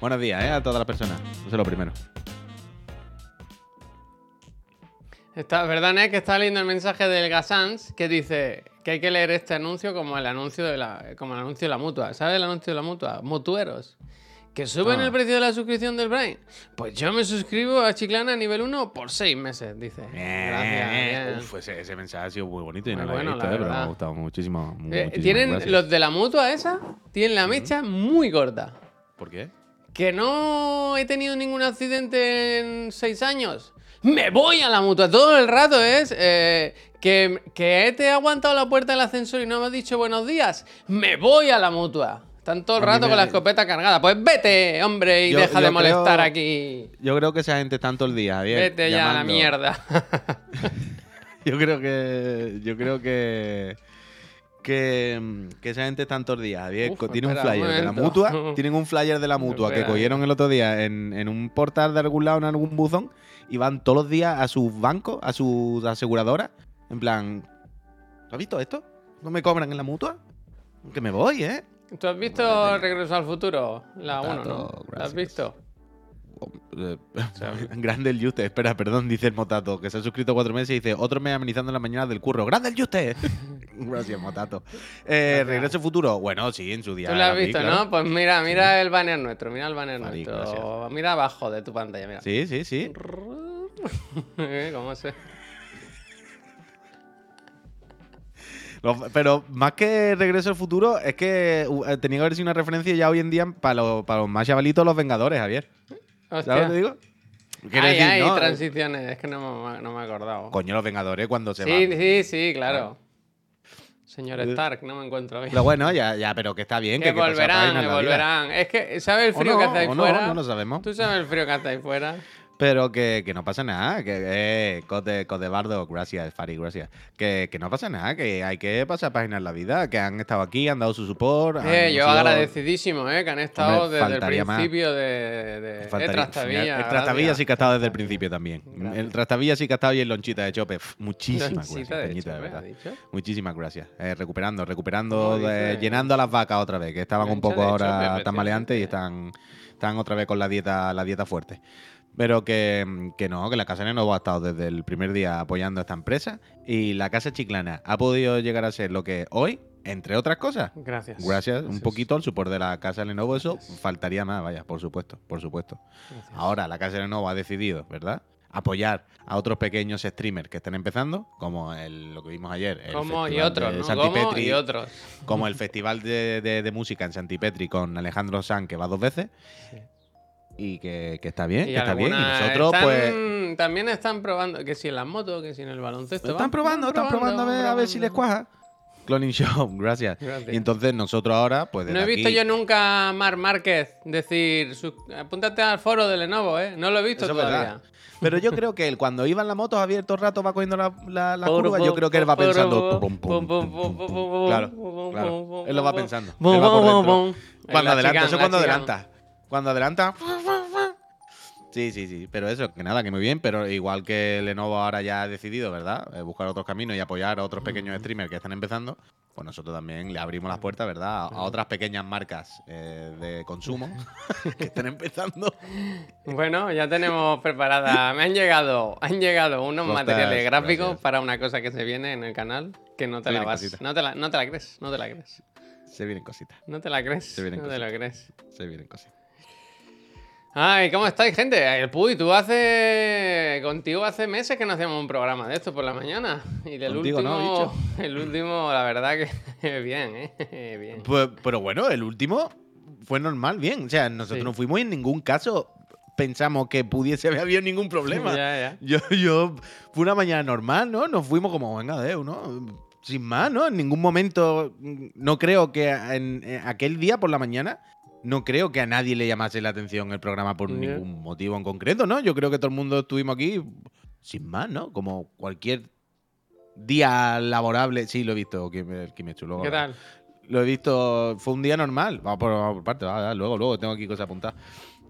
Buenos días, ¿eh? A todas las personas. Eso es lo primero. Está, ¿Verdad, Ned? Que está leyendo el mensaje del Gasans que dice que hay que leer este anuncio como el anuncio de la, como el anuncio de la mutua. ¿Sabes el anuncio de la mutua? Mutueros. ¿Que suben Ah. el precio de la suscripción del Brain? Pues yo me suscribo a Chiclana nivel 1 por 6 meses, dice. Gracias. bien. Uf, ese, ese mensaje ha sido muy bonito y Muy no lo bueno, he visto, la eh, pero me ha gustado muchísimo. mu- Eh, tienen gracias. los de la mutua esa, tienen la mecha muy corta. ¿Por qué? Que no he tenido ningún accidente en 6 años. Me voy a la mutua. Todo el rato es eh, que, que te he aguantado la puerta del ascensor y no me has dicho buenos días. Me voy a la mutua. Están todo el rato me- con la escopeta cargada. Pues vete, hombre, y Yo- deja yo de molestar creo- aquí. Yo creo que esa gente está todo el día, Javier. Vete ya a la mierda. Yo creo que. Yo creo que. Que, que esa gente está todo el día, Javier. Tienen un flyer de la mutua. Tienen un flyer de la mutua que cogieron el otro día en, en un portal de algún lado, en algún buzón. Y van todos los días a sus bancos, a sus aseguradoras. En plan. ¿Has visto esto? ¿No me cobran en la mutua? Que me voy, ¿eh? ¿Tú has visto Regreso al Futuro? La 1, ¿no? ¿La has visto? Eh, Grande el Juste, espera, perdón, dice el Motato, que se ha suscrito cuatro meses y dice, otro mes amenizando la mañana del curro. ¡Grande el Juste! Gracias, Motato. Eh, Regreso al futuro, bueno, sí, en su día. Tú lo has visto, claro. ¿no? Pues mira, mira el banner nuestro, mira el banner nuestro. gracias. Mira abajo de tu pantalla, mira. Sí, sí, sí. ¿Cómo se? Pero más que Regreso al futuro, es que uh, eh, tenía que haber sido una referencia ya hoy en día para los, para los más chavalitos, los Vengadores, Javier. ¿Sabes lo que Hostia. digo? Quiero Ay, decir, ay, ¿no? transiciones, es que no me, no me he acordado. Coño, los Vengadores cuando se Sí, van. sí, sí, claro. Señor Eh, Stark, no me encuentro bien. Pero bueno, ya, ya, pero que está bien. Que volverán, que volverán. Es que, ¿sabes el frío no, que hace ahí o no, fuera? no lo sabemos. Tú sabes el frío que hace ahí fuera. Pero que, que no pasa nada, que eh, Code, Codebardo, gracias, Fari, gracias. Que, que no pasa nada, que hay que pasar páginas en la vida, que han estado aquí, han dado su support. Eh, yo sido- agradecidísimo, eh, que han estado Hombre, desde el faltaría más. principio de, de, Faltaría- de Trastavilla. el Trastavilla gracias. sí que ha estado desde el principio también. Gracias. El Trastavilla sí que ha estado y el Lonchita de Chope. Muchísimas Lonchita gracias, de Peñita, de Chope, verdad. ¿ha dicho? Muchísimas gracias. Eh, recuperando, recuperando, Como de- llenando a las vacas otra vez, que estaban un poco ahora Chope, tambaleantes y están, están otra vez con la dieta, la dieta fuerte. Pero que, que no, que la Casa Neno ha estado desde el primer día apoyando a esta empresa y la Casa Chiclana ha podido llegar a ser lo que hoy, entre otras cosas. Gracias. Gracias un poquito al support de la Casa Lenovo, eso faltaría más, vaya, por supuesto, por supuesto. Gracias. Ahora la Casa Lenovo ha decidido, ¿verdad? Apoyar a otros pequeños streamers que están empezando, como el, lo que vimos ayer. el Como y otros, de ¿no? Santi Como Petri, y otros. como el festival de, de- de música en Santipetri con Alejandro San, que va dos veces. Sí y que, que está bien, que está bien. Y nosotros, pues. También están probando, que si en las motos, que si en el baloncesto. Están, probando, están probando, a ver, si les cuaja. Cloning show gracias. Y entonces nosotros ahora, pues. No he visto yo nunca a Marc Márquez decir, apúntate al foro de Lenovo, ¿eh? No lo he visto Eso todavía. Pero yo creo que él, cuando iba en la moto, Javier todo el rato va cogiendo la, la, curva. Yo creo que él va pensando. claro. Él lo va pensando. Cuando adelanta. Eso cuando adelanta. Cuando adelanta. Sí, sí, sí. Pero eso, que nada, que muy bien. Pero igual que Lenovo ahora ya ha decidido, ¿verdad? Eh, buscar otros caminos y apoyar a otros pequeños streamers que están empezando, pues nosotros también le abrimos las puertas, ¿verdad? A, otras pequeñas marcas eh, de consumo que están empezando. Bueno, ya tenemos preparada. Me han llegado, han llegado unos Costas, materiales gráficos gracias. para una cosa que se viene en el canal que no te Se la vas, no te la, no te la crees, no te la crees, Se vienen cositas, no te la crees, Se vienen no te la crees. se vienen cositas. Ay, ¿cómo estáis, gente? El Puy, tú hace. Contigo hace meses que no hacíamos un programa de esto por la mañana. Y del Contigo último. no, bicho. El último, la verdad que. bien, ¿eh? Bien. Pues, pero bueno, el último fue normal, bien. O sea, nosotros Sí. no fuimos y en ningún caso pensamos que pudiese haber habido ningún problema. Ya, ya. Yo, yo, fue una mañana normal, ¿no? Nos fuimos como, venga, Deu, ¿no? Sin más, ¿no? En ningún momento, mm, no creo que en, en aquel día por la mañana, no creo que a nadie le llamase la atención el programa por ningún motivo en concreto, ¿no? Yo creo que todo el mundo estuvimos aquí sin más, ¿no? Como cualquier día laborable. Sí, lo he visto, que me, que me. ¿Qué tal? Lo he visto, fue un día normal. Vamos por, vamos por parte, va, luego, luego, tengo aquí cosas apuntadas.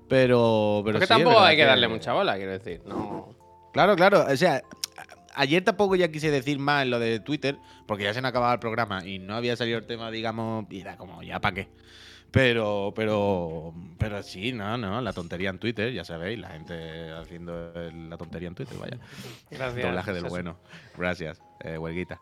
Pero, pero Porque sí, tampoco hay que darle mucha bola, quiero decir. No. Claro, claro. O sea, ayer tampoco ya quise decir más en lo de Twitter, porque ya se me acababa el programa y no había salido el tema, digamos, y era como, ya para qué. Pero, pero, pero sí, no, no, la tontería en Twitter, ya sabéis, la gente haciendo la tontería en Twitter, vaya. Gracias. Doblaje del bueno. Gracias, eh, huelguita.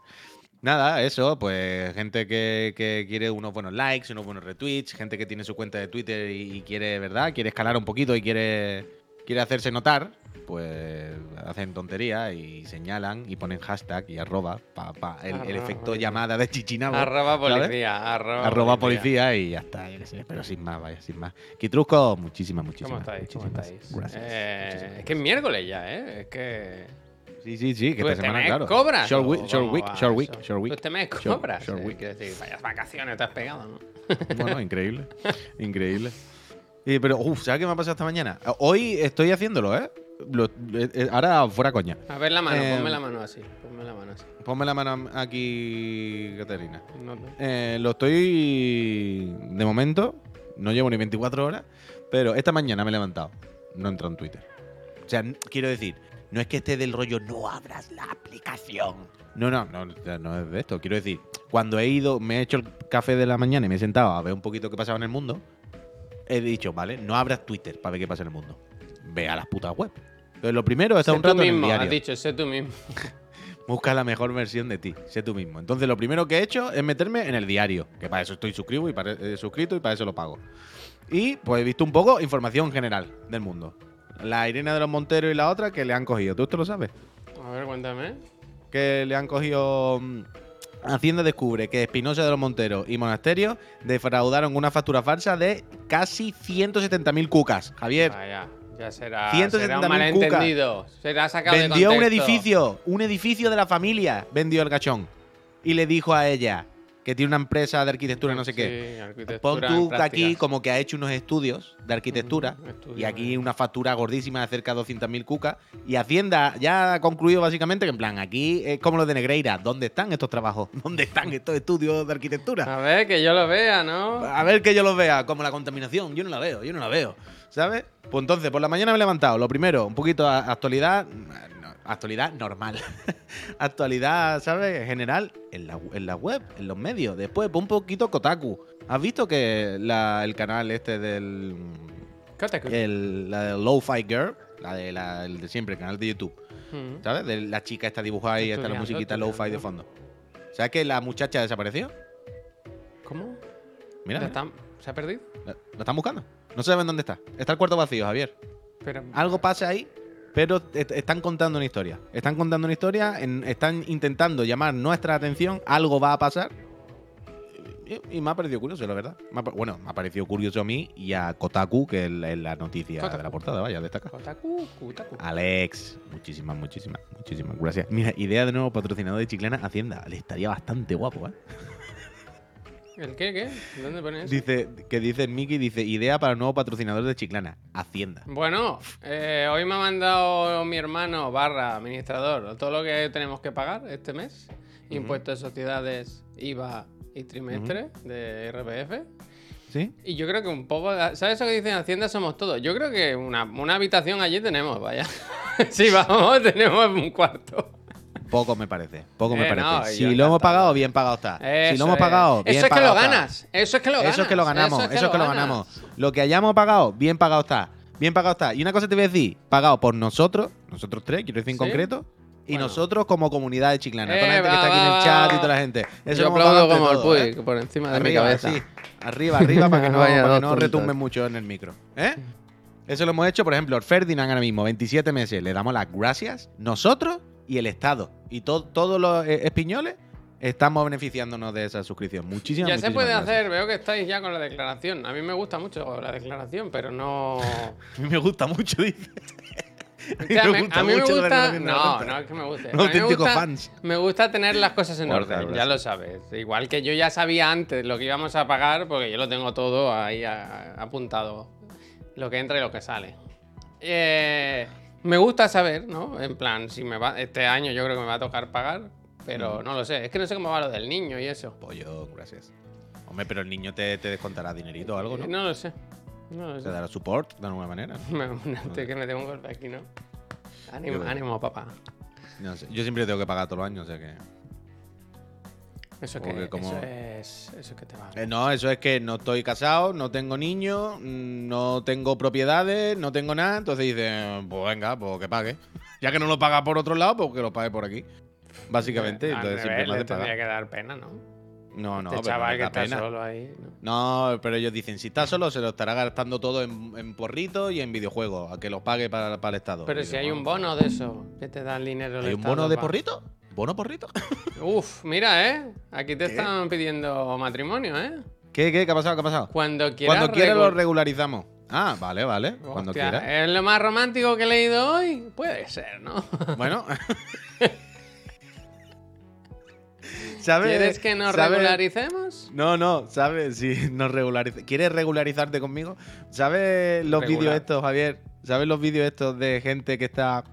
Nada, eso, pues gente que, que quiere unos buenos likes, unos buenos retweets, gente que tiene su cuenta de Twitter y, y quiere, ¿verdad? Quiere escalar un poquito y quiere, quiere hacerse notar, pues hacen tonterías y señalan y ponen hashtag y arroba, pa, pa, el, efecto policía. llamada de chichinabo. Arroba policía, arroba, Arroba policía y ya está, yo qué sé, pero sin más, vaya, sin más. Kitrusco, muchísimas, muchísimas. ¿Cómo estáis? ¿Cómo estáis? Gracias. Eh, muchísimas. es que es miércoles ya, ¿eh? Es que. Sí, sí, sí, que ¿Tú esta este semana, claro. cobras? Short week, short week, short week, short week. ¿Tú este mes cobras? short eh, week. Quiero decir, vayas vacaciones te has pegado, ¿no? Bueno, increíble. increíble. Pero, uff, ¿sabes qué me ha pasado esta mañana? Hoy estoy haciéndolo, ¿eh? Lo- eh, eh, ahora fuera coña. A ver la mano, Eh, ponme la mano así. Ponme la mano así. Ponme la mano aquí, Caterina. No, no. Eh, lo estoy. De momento, no llevo ni 24 horas, pero esta mañana me he levantado. No he entrado en Twitter. O sea, quiero decir, no es que esté del rollo, no abras la aplicación. No, no, no, no es de esto. Quiero decir, cuando he ido, me he hecho el café de la mañana y me he sentado a ver un poquito qué pasaba en el mundo, he dicho, vale, no abras Twitter para ver qué pasa en el mundo. Ve a las putas web. Pero lo primero es estar Sé un tú rato en el mismo, has diario. dicho, sé tú mismo. Busca la mejor versión de ti, sé tú mismo. Entonces, lo primero que he hecho es meterme en el diario, que para eso estoy suscrito y para, eh, suscrito y para eso lo pago. Y pues he visto un poco información general del mundo. La Irene de los Monteros y la otra que le han cogido. ¿Tú esto lo sabes? A ver, cuéntame. Que le han cogido. mm, Hacienda descubre que Espinosa de los Monteros y Monasterio defraudaron una factura falsa de casi 170.000 cucas. Javier, Vaya, ya será, 170.000 será un cuca. malentendido. Será sacado de vendió un contexto. edificio, un edificio de la familia, vendió el gachón. Y le dijo a ella que tiene una empresa de arquitectura, no sé qué. Sí, arquitectura Pon tú aquí como que ha hecho unos estudios de arquitectura y aquí una factura gordísima de cerca de 200.000 cucas y Hacienda ya ha concluido básicamente que en plan aquí es como lo de Negreira, ¿dónde están estos trabajos? ¿Dónde están estos estudios de arquitectura? A ver, que yo lo vea, ¿no? A ver que yo los vea, como la contaminación, yo no la veo, yo no la veo, ¿sabes? Pues entonces, por la mañana me he levantado, lo primero, un poquito a- actualidad, no, actualidad normal, actualidad, ¿sabes? General, en la, en la web, en los medios, después pues, un poquito Kotaku. ¿Has visto que la- el canal este del... Kotaku. El, la de Lo-Fi Girl, la de, la, el de siempre, el canal de YouTube, Ujú. ¿sabes? De la chica está dibujada y está la musiquita Lo-Fi de estudiando. fondo. ¿Sabes que la muchacha desapareció? ¿Cómo? Mira, ¿Ya está? ¿Se ha perdido? ¿la, la están buscando? No saben dónde está. Está el cuarto vacío, Javier. Pero, Algo pasa ahí, pero est- están contando una historia. Están contando una historia, en- están intentando llamar nuestra atención, algo va a pasar. Y, y me ha parecido curioso, la verdad. Me ha pa- bueno, me ha parecido curioso a mí y a Kotaku, que es la, es la noticia Kotaku. de la portada, vaya, destaca. Kotaku, Kotaku. Alex, muchísimas, muchísimas, muchísimas gracias. Mira, idea de nuevo patrocinador de Chiclana Hacienda. Le estaría bastante guapo, ¿eh? ¿El qué, qué? ¿Dónde pone eso? Dice, que dice Mickey, dice, idea para el nuevo patrocinador de Chiclana, Hacienda. Bueno, eh, hoy me ha mandado mi hermano barra administrador todo lo que tenemos que pagar este mes. Impuestos de sociedades, IVA y trimestre de RPF. ¿Sí? Y yo creo que un poco... ¿Sabes eso que dicen Hacienda somos todos? Yo creo que una, una habitación allí tenemos, vaya. sí, vamos, tenemos un cuarto. Poco me parece, poco me Eh, parece. no, si lo hemos pagado, bien pagado está. si lo hemos es. pagado, bien Eso es que lo está. ganas. Eso es que lo ganas. Eso es que lo ganamos, eso es que, lo, ganamos. Lo que hayamos pagado, bien pagado está. Bien pagado está. Y una cosa te voy a decir, pagado por nosotros, nosotros tres, quiero decir en ¿Sí? concreto, y Bueno. nosotros como comunidad de Chiclana. toda la Eh, gente que está aquí en el chat y toda la gente. Eso Yo aplaudo como el Puy, ¿eh? por encima de mi Arriba, cabeza. sí. Arriba, arriba, para que no, para que dos no puntos. retumbe mucho en el micro. ¿Eh? Eso lo hemos hecho, por ejemplo, el Ferdinand ahora mismo, 27 meses. Le damos las gracias, nosotros y el Estado. Y to- todos los eh, espiñoles estamos beneficiándonos de esa suscripción. Muchísimas Ya se puede gracias. hacer, veo que estáis ya con la declaración. A mí me gusta mucho la declaración, pero no. A mí me gusta mucho, dice. O sea, me me- gusta a mí me mucho la gusta. No, no es que me guste. A mí me gusta- fans. Me gusta tener las cosas en orden, ya lo sabes. Igual que yo ya sabía antes lo que íbamos a pagar, porque yo lo tengo todo ahí a- apuntado. Lo que entra y lo que sale. Eh, me gusta saber, ¿no? En plan, si me va. Este año yo creo que me va a tocar pagar, pero no lo sé. Es que no sé cómo va lo del niño y eso. Pollo, gracias. Hombre, pero el niño te, te descontará dinerito o algo, Eh, ¿no? No lo sé. No lo Te sé. dará support de alguna manera. ¿no? Me, que me tengo un golpe aquí, ¿no? Ánimo, Yo- ánimo, papá. No sé. Yo siempre tengo que pagar todos los años, o sea que. Eso que, como- eso es, eso que te va. Eh, no, eso es que no estoy casado, no tengo niños, mm, no tengo propiedades, no tengo nada. Entonces dice, pues venga, pues que pague. Ya que no lo paga por otro lado, pues que lo pague por aquí. Básicamente, entonces siempre le tendría que dar pena, ¿no? No, no, este pero chaval que está pena. solo ahí. ¿no? No, pero ellos dicen, si está solo, se lo estará gastando todo en, en porritos y en videojuegos, a que lo pague para, para el Estado. Pero si hay un bono de eso, que te da el dinero el ¿Hay un bono de porrito? ¿Bono porrito? Uf, mira, ¿eh? Aquí te están pidiendo matrimonio, ¿eh? ¿Qué, qué? ¿Qué ha pasado? ¿Qué ha pasado? Cuando quieras. Cuando quiera lo regu- regularizamos. Ah, vale, vale. Cuando Hostia, quiera. ¿Es lo más romántico que he leído hoy? Puede ser, ¿no? Bueno. ¿Sabes? ¿Quieres que nos sabes- regularicemos? No, no, ¿sabes? Si nos. ¿Quieres regularizarte conmigo? ¿Sabes los vídeos estos, Javier? ¿Sabes los vídeos estos de gente que está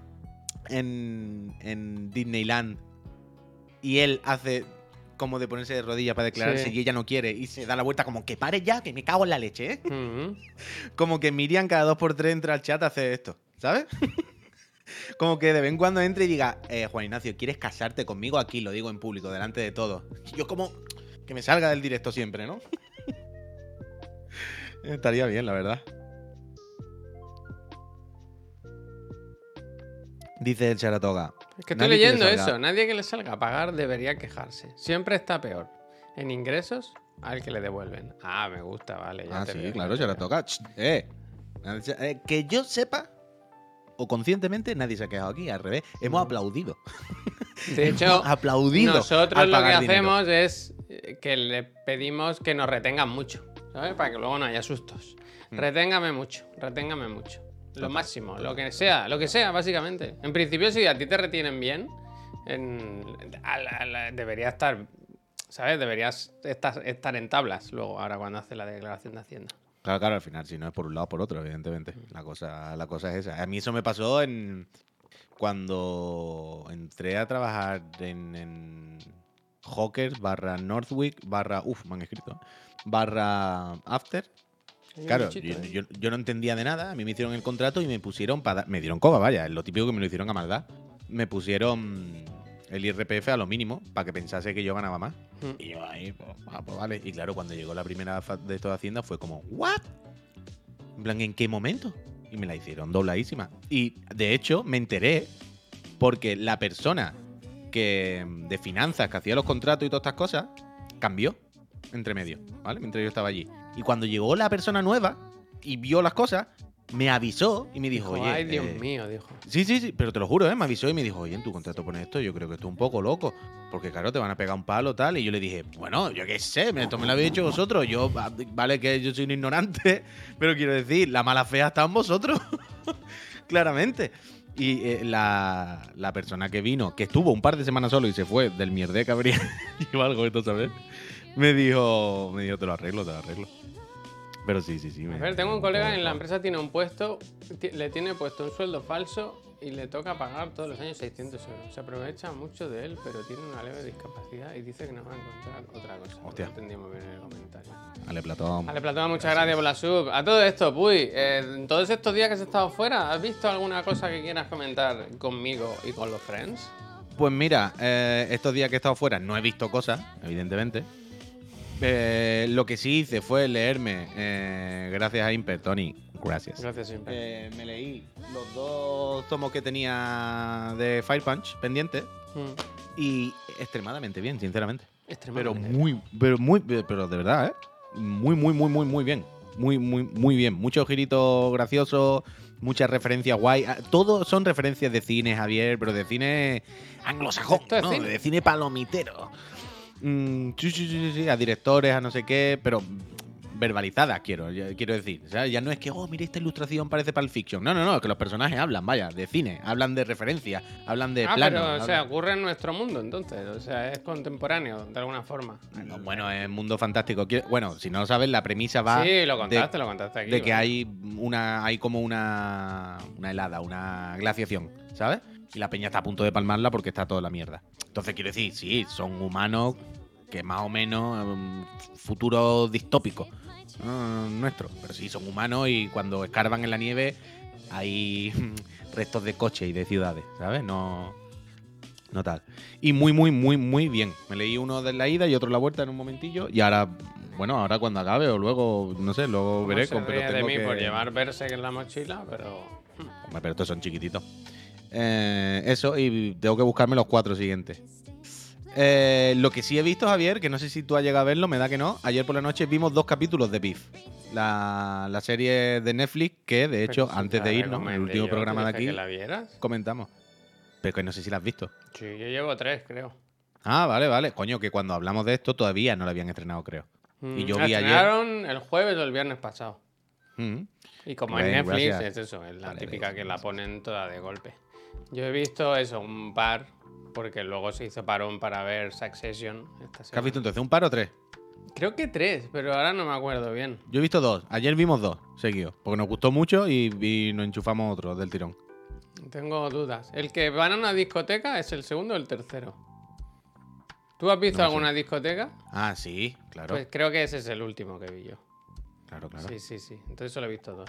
en, en Disneyland y él hace como de ponerse de rodillas para declararse Sí. y ella no quiere y se da la vuelta como que pare ya, que me cago en la leche, ¿eh? Como que Miriam cada dos por tres entra al chat a hacer esto, ¿sabes? Como que de vez en cuando entre y diga, eh, Juan Ignacio, ¿quieres casarte conmigo aquí? Lo digo en público, delante de todos. Yo como que me salga del directo siempre, ¿no? Estaría bien, la verdad. Dice el Saratoga. Es que estoy Nadie leyendo eso. Nadie que le salga a pagar debería quejarse. Siempre está peor. En ingresos, al que le devuelven. Ah, me gusta, vale. ya Ah, te sí, veo, claro, ya. Saratoga. Ch, Eh. Eh, Que yo sepa, o conscientemente, nadie se ha quejado aquí. Al revés, hemos aplaudido. De hecho, aplaudido. nosotros al lo que dinero. hacemos es eh, que le pedimos que nos retengan mucho. ¿Sabes? Para que luego no haya sustos. Mm. Reténgame mucho, reténgame mucho. Lo Total, máximo, lo que sea, lo que sea, básicamente. En principio, si a ti te retienen bien, en- debería estar, ¿sabes? Deberías estar, estar en tablas luego, ahora cuando haces la declaración de Hacienda. Claro, claro, al final, si no es por un lado, por otro, evidentemente. La cosa, la cosa es esa. A mí eso me pasó en cuando entré a trabajar en, en Hawkers barra Northwick barra. Uf, me han escrito. Barra After. Claro, yo, ahí. yo- yo no entendía de nada. A mí me hicieron el contrato y me pusieron para. Me dieron coba, vaya, es lo típico que me lo hicieron a maldad. Me pusieron el IRPF a lo mínimo para que pensase que yo ganaba más. Mm. Y yo ahí, pues, ah, pues vale. Y claro, cuando llegó la primera de esto de Hacienda fue como, ¿what? En plan, ¿en qué momento? Y me la hicieron dobladísima. Y de hecho, me enteré porque la persona que de finanzas que hacía los contratos y todas estas cosas cambió entre medio, ¿vale? Mientras yo estaba allí. Y cuando llegó la persona nueva y vio las cosas, me avisó y me dijo, oye. Ay, Dios eh, mío, dijo. Sí, sí, sí, pero te lo juro, ¿eh? Me avisó y me dijo, oye, en tu contrato pone esto, yo creo que esto es un poco loco. Porque claro, te van a pegar un palo tal. Y yo le dije, bueno, yo qué sé, me- esto me lo habéis dicho vosotros. Yo, va- vale que yo soy un ignorante, pero quiero decir, la mala fea está en vosotros. Claramente. Y eh, la, la persona que vino, que estuvo un par de semanas solo y se fue del mierde que habría o algo esto, ¿sabes? Me dijo, me dijo, te lo arreglo, te lo arreglo. Pero sí, sí, sí. A ver, tengo un colega en la empresa tiene un puesto, le tiene puesto un sueldo falso y le toca pagar todos los años 600 euros. Se aprovecha mucho de él, pero tiene una leve discapacidad y dice que no va a encontrar otra cosa. Hostia. No entendimos bien el comentario. Ale Platón. Vale, Platón, muchas gracias por la sub. A todo esto, Puy, eh, todos estos días que has estado fuera, ¿has visto alguna cosa que quieras comentar conmigo y con los friends? Pues mira, eh, estos días que he estado fuera no he visto cosas, evidentemente. Eh, lo que sí hice fue leerme, eh, gracias a Imper, Tony, gracias. Gracias siempre. Eh, me leí los dos tomos que tenía de Fire Punch pendientes Mm. y extremadamente bien, sinceramente. Pero Extremadamente. muy, pero muy, pero de verdad, ¿eh? Muy, muy, muy, muy, muy bien. Muy, muy, muy bien. Muchos giritos graciosos, muchas referencias guay. Ah, Todo son referencias de cine, Javier, pero de cine anglosajón. De cine palomitero. Mm, sí, sí, sí, sí, sí, a directores, a no sé qué, pero verbalizadas, quiero, quiero decir. O sea, ya no es que, oh, mira, esta ilustración parece Pulp Fiction. No, no, no, es que los personajes hablan, vaya, de cine, hablan de referencias, hablan de ah, planos. pero, o sea, ocurre en nuestro mundo, entonces. O sea, es contemporáneo, de alguna forma. No, bueno, es mundo fantástico. Bueno, si no lo sabes, la premisa va sí, lo de- contaste, lo contaste aquí. de que hay una hay como una una helada, una glaciación, ¿sabes? Y la peña está a punto de palmarla porque está toda la mierda. Entonces quiero decir, sí, son humanos que más o menos um, futuro distópico uh, nuestro, pero sí son humanos y cuando escarban en la nieve hay restos de coches y de ciudades, ¿sabes? No no tal. Y muy, muy, muy, muy bien. Me leí uno de la ida y otro de la vuelta en un momentillo. Y ahora, bueno, ahora cuando acabe o luego, no sé, luego ¿Cómo veré. se con- pero ríe de tengo mí que- por llevar Berserk en la mochila, pero... Hombre, pero estos son chiquititos. Eh, eso, y tengo que buscarme los cuatro siguientes. Eh, lo que sí he visto, Javier, que no sé si tú has llegado a verlo, me da que no. Ayer por la noche vimos dos capítulos de Beef. La, la serie de Netflix, que de hecho, Pero antes te de la irnos, en el último yo, programa de aquí, que la vieras? comentamos. Pero que no sé si la has visto. Sí, yo llevo tres, creo. Ah, vale, vale. Coño, que cuando hablamos de esto todavía no lo habían estrenado, creo. Y yo Mm, vi ayer- estrenaron el jueves o el viernes pasado. Mm. Y como en Netflix gracias. es eso, es la Vale, típica que la ponen toda de golpe. Yo he visto eso, un par, porque luego se hizo parón para ver Succession esta ¿Qué has visto entonces? ¿Un par o tres? Creo que tres, pero ahora no me acuerdo bien. Yo he visto dos. Ayer vimos dos seguidos. Porque nos gustó mucho y, y nos enchufamos otro del tirón. Tengo dudas. ¿El que van a una discoteca es el segundo o el tercero? ¿Tú has visto No sé. alguna discoteca? Ah, sí, claro. Pues creo que ese es el último que vi yo. claro, claro. Sí, sí, sí. Entonces solo he visto dos.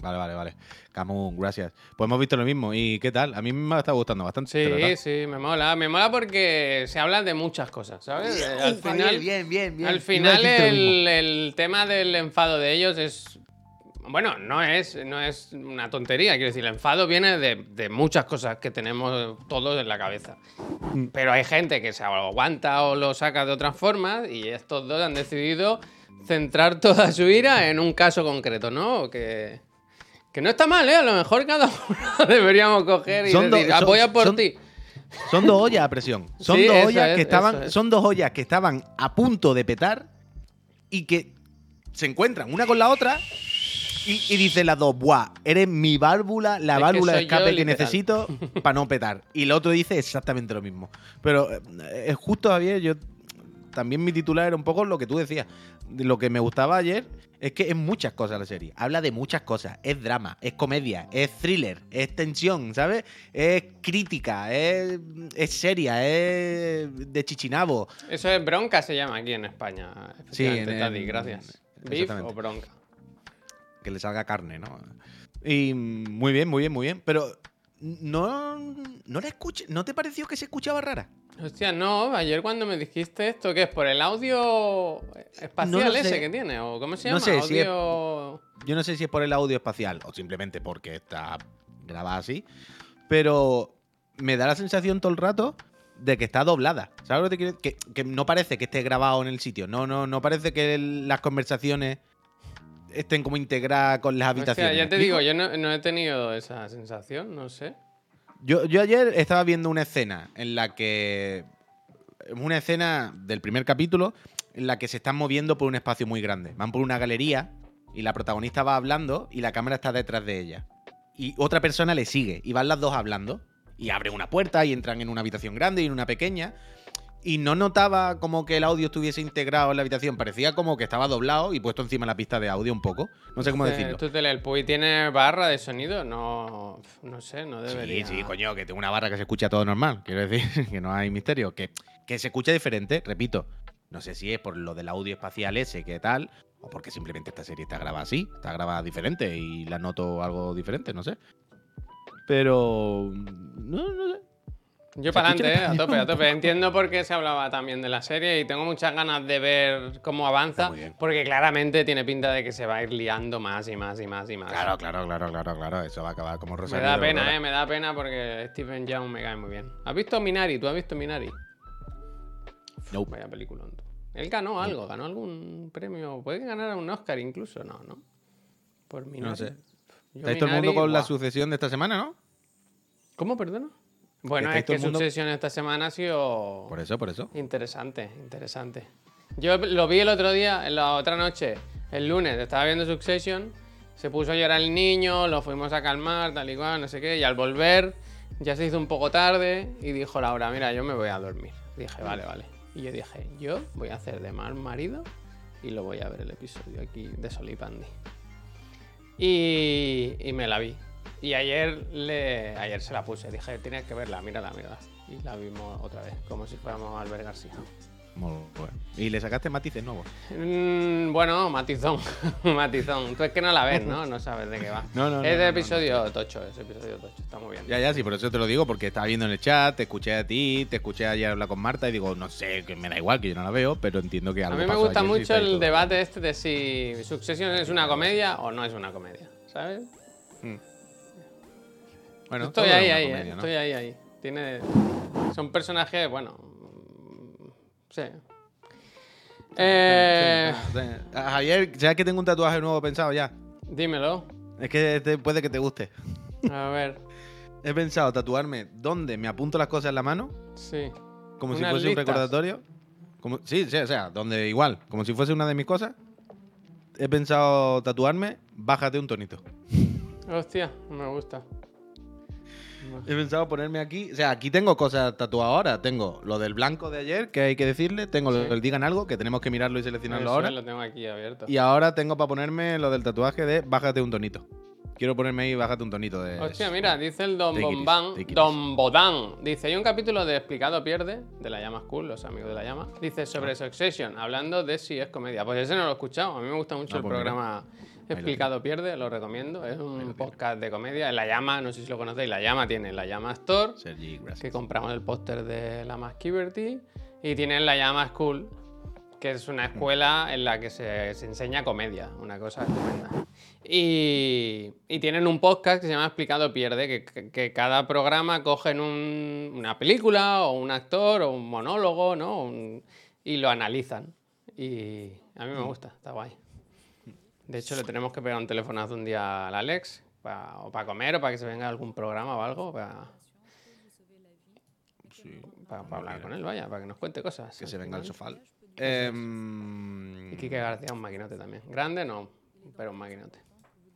Vale, vale, vale. Camus, gracias. Pues hemos visto lo mismo. ¿Y qué tal? A mí me está gustando bastante. Sí, ¿verdad? sí, me mola. Me mola porque se habla de muchas cosas, ¿sabes? Al final, bien, bien, bien. al final el, el tema del enfado de ellos es... Bueno, no es, no es una tontería, quiero decir, el enfado viene de, de muchas cosas que tenemos todos en la cabeza. Mm. Pero hay gente que se aguanta o lo saca de otras formas y estos dos han decidido centrar toda su ira en un caso concreto, ¿no? Que, que no está mal, ¿eh? A lo mejor cada uno deberíamos coger y Son decir, son- apoya por ti. Son dos ollas a presión. Son Sí, dos ollas es, que estaban. es. Son dos ollas que estaban a punto de petar y que se encuentran una con la otra. Y, y dicen las dos, buah, eres mi válvula, la Es válvula de yo, escape que necesito para no petar. Y el otro dice exactamente lo mismo. Pero eh, es justo, Javier, yo también mi titular era un poco lo que tú decías. Lo que me gustaba ayer es que es muchas cosas la serie. Habla de muchas cosas. Es drama, es comedia, es thriller, es tensión, ¿sabes? Es crítica, es, es seria, es de chichinabo. Eso es bronca, se llama aquí en España. Sí, en- Tati, gracias. Beef o bronca. Que le salga carne, ¿no? Y muy bien, muy bien, muy bien. Pero no, no la escuché. ¿No te pareció que se escuchaba rara? Hostia, no, ayer cuando me dijiste esto, ¿qué es? ¿Por el audio espacial No ese sé. que tiene? ¿O cómo se No llama? sé si es- audio... Yo no sé si es por el audio espacial o simplemente porque está grabada así, pero me da la sensación todo el rato de que está doblada. ¿Sabes lo que te quiero que, que no parece que esté grabado en el sitio. No, no, no parece que el- las conversaciones estén como integradas con las habitaciones. ya ¿me te explico? digo, yo no, no he tenido esa sensación, no sé. Yo, yo ayer estaba viendo una escena en la que. Una escena del primer capítulo en la que se están moviendo por un espacio muy grande. Van por una galería y la protagonista va hablando y la cámara está detrás de ella. Y otra persona le sigue y van las dos hablando. Y abren una puerta y entran en una habitación grande y en una pequeña. Y no notaba como que el audio estuviese integrado en la habitación. Parecía como que estaba doblado y puesto encima la pista de audio un poco. No sé cómo Eh, decirlo. ¿Tú te el Puy tiene barra de sonido? No, no sé, no Sí, debería. sí, coño, que tengo una barra que se escucha todo normal. Quiero decir que no hay misterio. Que, que se escucha diferente, repito. No sé si es por lo del audio espacial ese, que tal, o porque simplemente esta serie está grabada así, está grabada diferente y la noto algo diferente, no sé. Pero. No, no sé. Yo para adelante, en a tope, a tope. Entiendo por qué se hablaba también de la serie y tengo muchas ganas de ver cómo avanza, porque claramente tiene pinta de que se va a ir liando más y más y más y más. Claro, claro, claro, claro, claro. Eso va a acabar como Me Rosario. da de pena, Aurora. eh, me da pena porque Stephen Young me cae muy bien. ¿Has visto Minari? ¿Tú has visto Minari? No. Vaya película. Él ganó algo, ganó algún premio. Puede ganar un Oscar incluso, no, ¿no? Por Minari. No sé. Yo Estáis todo el mundo con la sucesión de esta semana, ¿no? ¿Cómo, perdona? Bueno, es que mundo- Succession esta semana ha sido Por eso, por eso. interesante, interesante. Yo lo vi el otro día, en la otra noche, el lunes, estaba viendo Succession, se puso a llorar el niño, lo fuimos a calmar, tal y cual, no sé qué, y al volver ya se hizo un poco tarde y dijo Laura, mira, yo me voy a dormir. Dije, vale, vale. Y yo dije, yo voy a hacer de mal marido y lo voy a ver el episodio aquí de Sol y Pandy. Y, y me la vi. Y ayer, le, ayer se la puse, dije, tienes que verla, mírala, mírala. Y la vimos otra vez, como si fuéramos Albert García. Muy bueno. ¿Y le sacaste matices nuevos? Mm, bueno, matizón. matizón. Tú es que no la ves, ¿no? No sabes de qué va. No, no, no, Es de no, episodio tocho, es episodio tocho. Está muy bien. Ya, ya, sí, por eso te lo digo, porque estaba viendo en el chat, te escuché a ti, te escuché ayer hablar con Marta y digo, no sé, que me da igual, que yo no la veo, pero entiendo que A algo mí me pasó gusta mucho el debate este de si Succession es una comedia o no es una comedia, ¿sabes? Bueno, estoy ahí, ahí, comedia, eh, ¿no? estoy ahí, ahí. Tiene... Son personajes, bueno... mm, Sí. Eh, Javier, ¿sabes que tengo un tatuaje nuevo pensado ya? dímelo. Es que te- puede que te guste. A ver, He pensado tatuarme donde me apunto las cosas en la mano, sí. como si fuese un recordatorio. Como, sí, sí, o sea, donde igual, como si fuese una de mis cosas. He pensado tatuarme, bájate un tonito. Hostia, me gusta. He pensado ponerme aquí. O sea, aquí tengo cosas tatuadas ahora. Tengo lo del blanco de ayer, que hay que decirle. Tengo lo Sí. del digan algo, que tenemos que mirarlo y seleccionarlo Eso ahora. lo tengo aquí abierto. Y ahora tengo para ponerme lo del tatuaje de bájate un tonito. Quiero ponerme ahí bájate un tonito de. Hostia, mira, dice el Don Bombán, Don Bodán. Dice, hay un capítulo de Explicado Pierde, de La Llama School, los amigos de La Llama. Dice Ah. sobre Succession, hablando de si es comedia. Pues ese no lo he escuchado. A mí me gusta mucho Ah, el pues mira. Explicado Pierde, lo recomiendo. Es un podcast de comedia. En La Llama, no sé si lo conocéis, La Llama tiene La Llama Store, Sergi, gracias. que compramos el póster de la Mask Liberty. Y tienen La Llama School, que es una escuela en la que se, se enseña comedia, una cosa estupenda. Y, y tienen un podcast que se llama Explicado Pierde, que, que- que cada programa cogen un- una película o un actor o un monólogo, ¿no? Un- y lo analizan. Y a mí me gusta, está guay. De hecho, le tenemos que pegar un telefonazo un día al Alex, pa- o para comer, o para que se venga a algún programa o algo, para hablar con él, vaya, para que nos cuente cosas. Que se venga al sofá. Y Quique García un maquinote también. Grande no, pero un maquinote.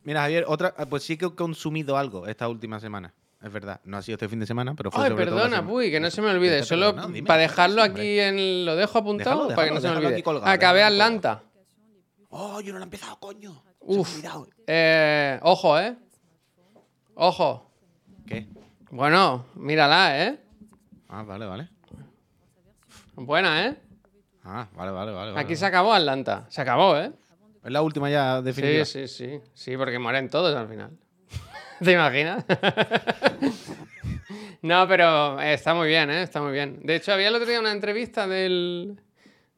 Mira, Javier, otra, ah, pues sí que he consumido algo esta última semana. Es verdad. No ha sido este fin de semana, pero fue Ay, sobre todo perdona, semana. Puy, que no se me olvide. Solo dime, para dejarlo aquí en. ¿Lo dejo apuntado? Déjalo, para que no se me olvide. aquí colgado, Acabé colgado. Atlanta. Oh, yo no lo he empezado, coño. Uf. Eh, ojo, ¿eh? Ojo. ¿Qué? Bueno, mírala, ¿eh? Ah, vale, vale. Buena, ¿eh? Ah, vale, vale, vale. Aquí vale. se acabó Atlanta. Se acabó, ¿eh? Es la última ya definitiva. Sí, sí, sí. Sí, porque mueren todos al final. ¿Te imaginas? no, pero eh, está muy bien, ¿eh? Está muy bien. De hecho, había el otro día una entrevista del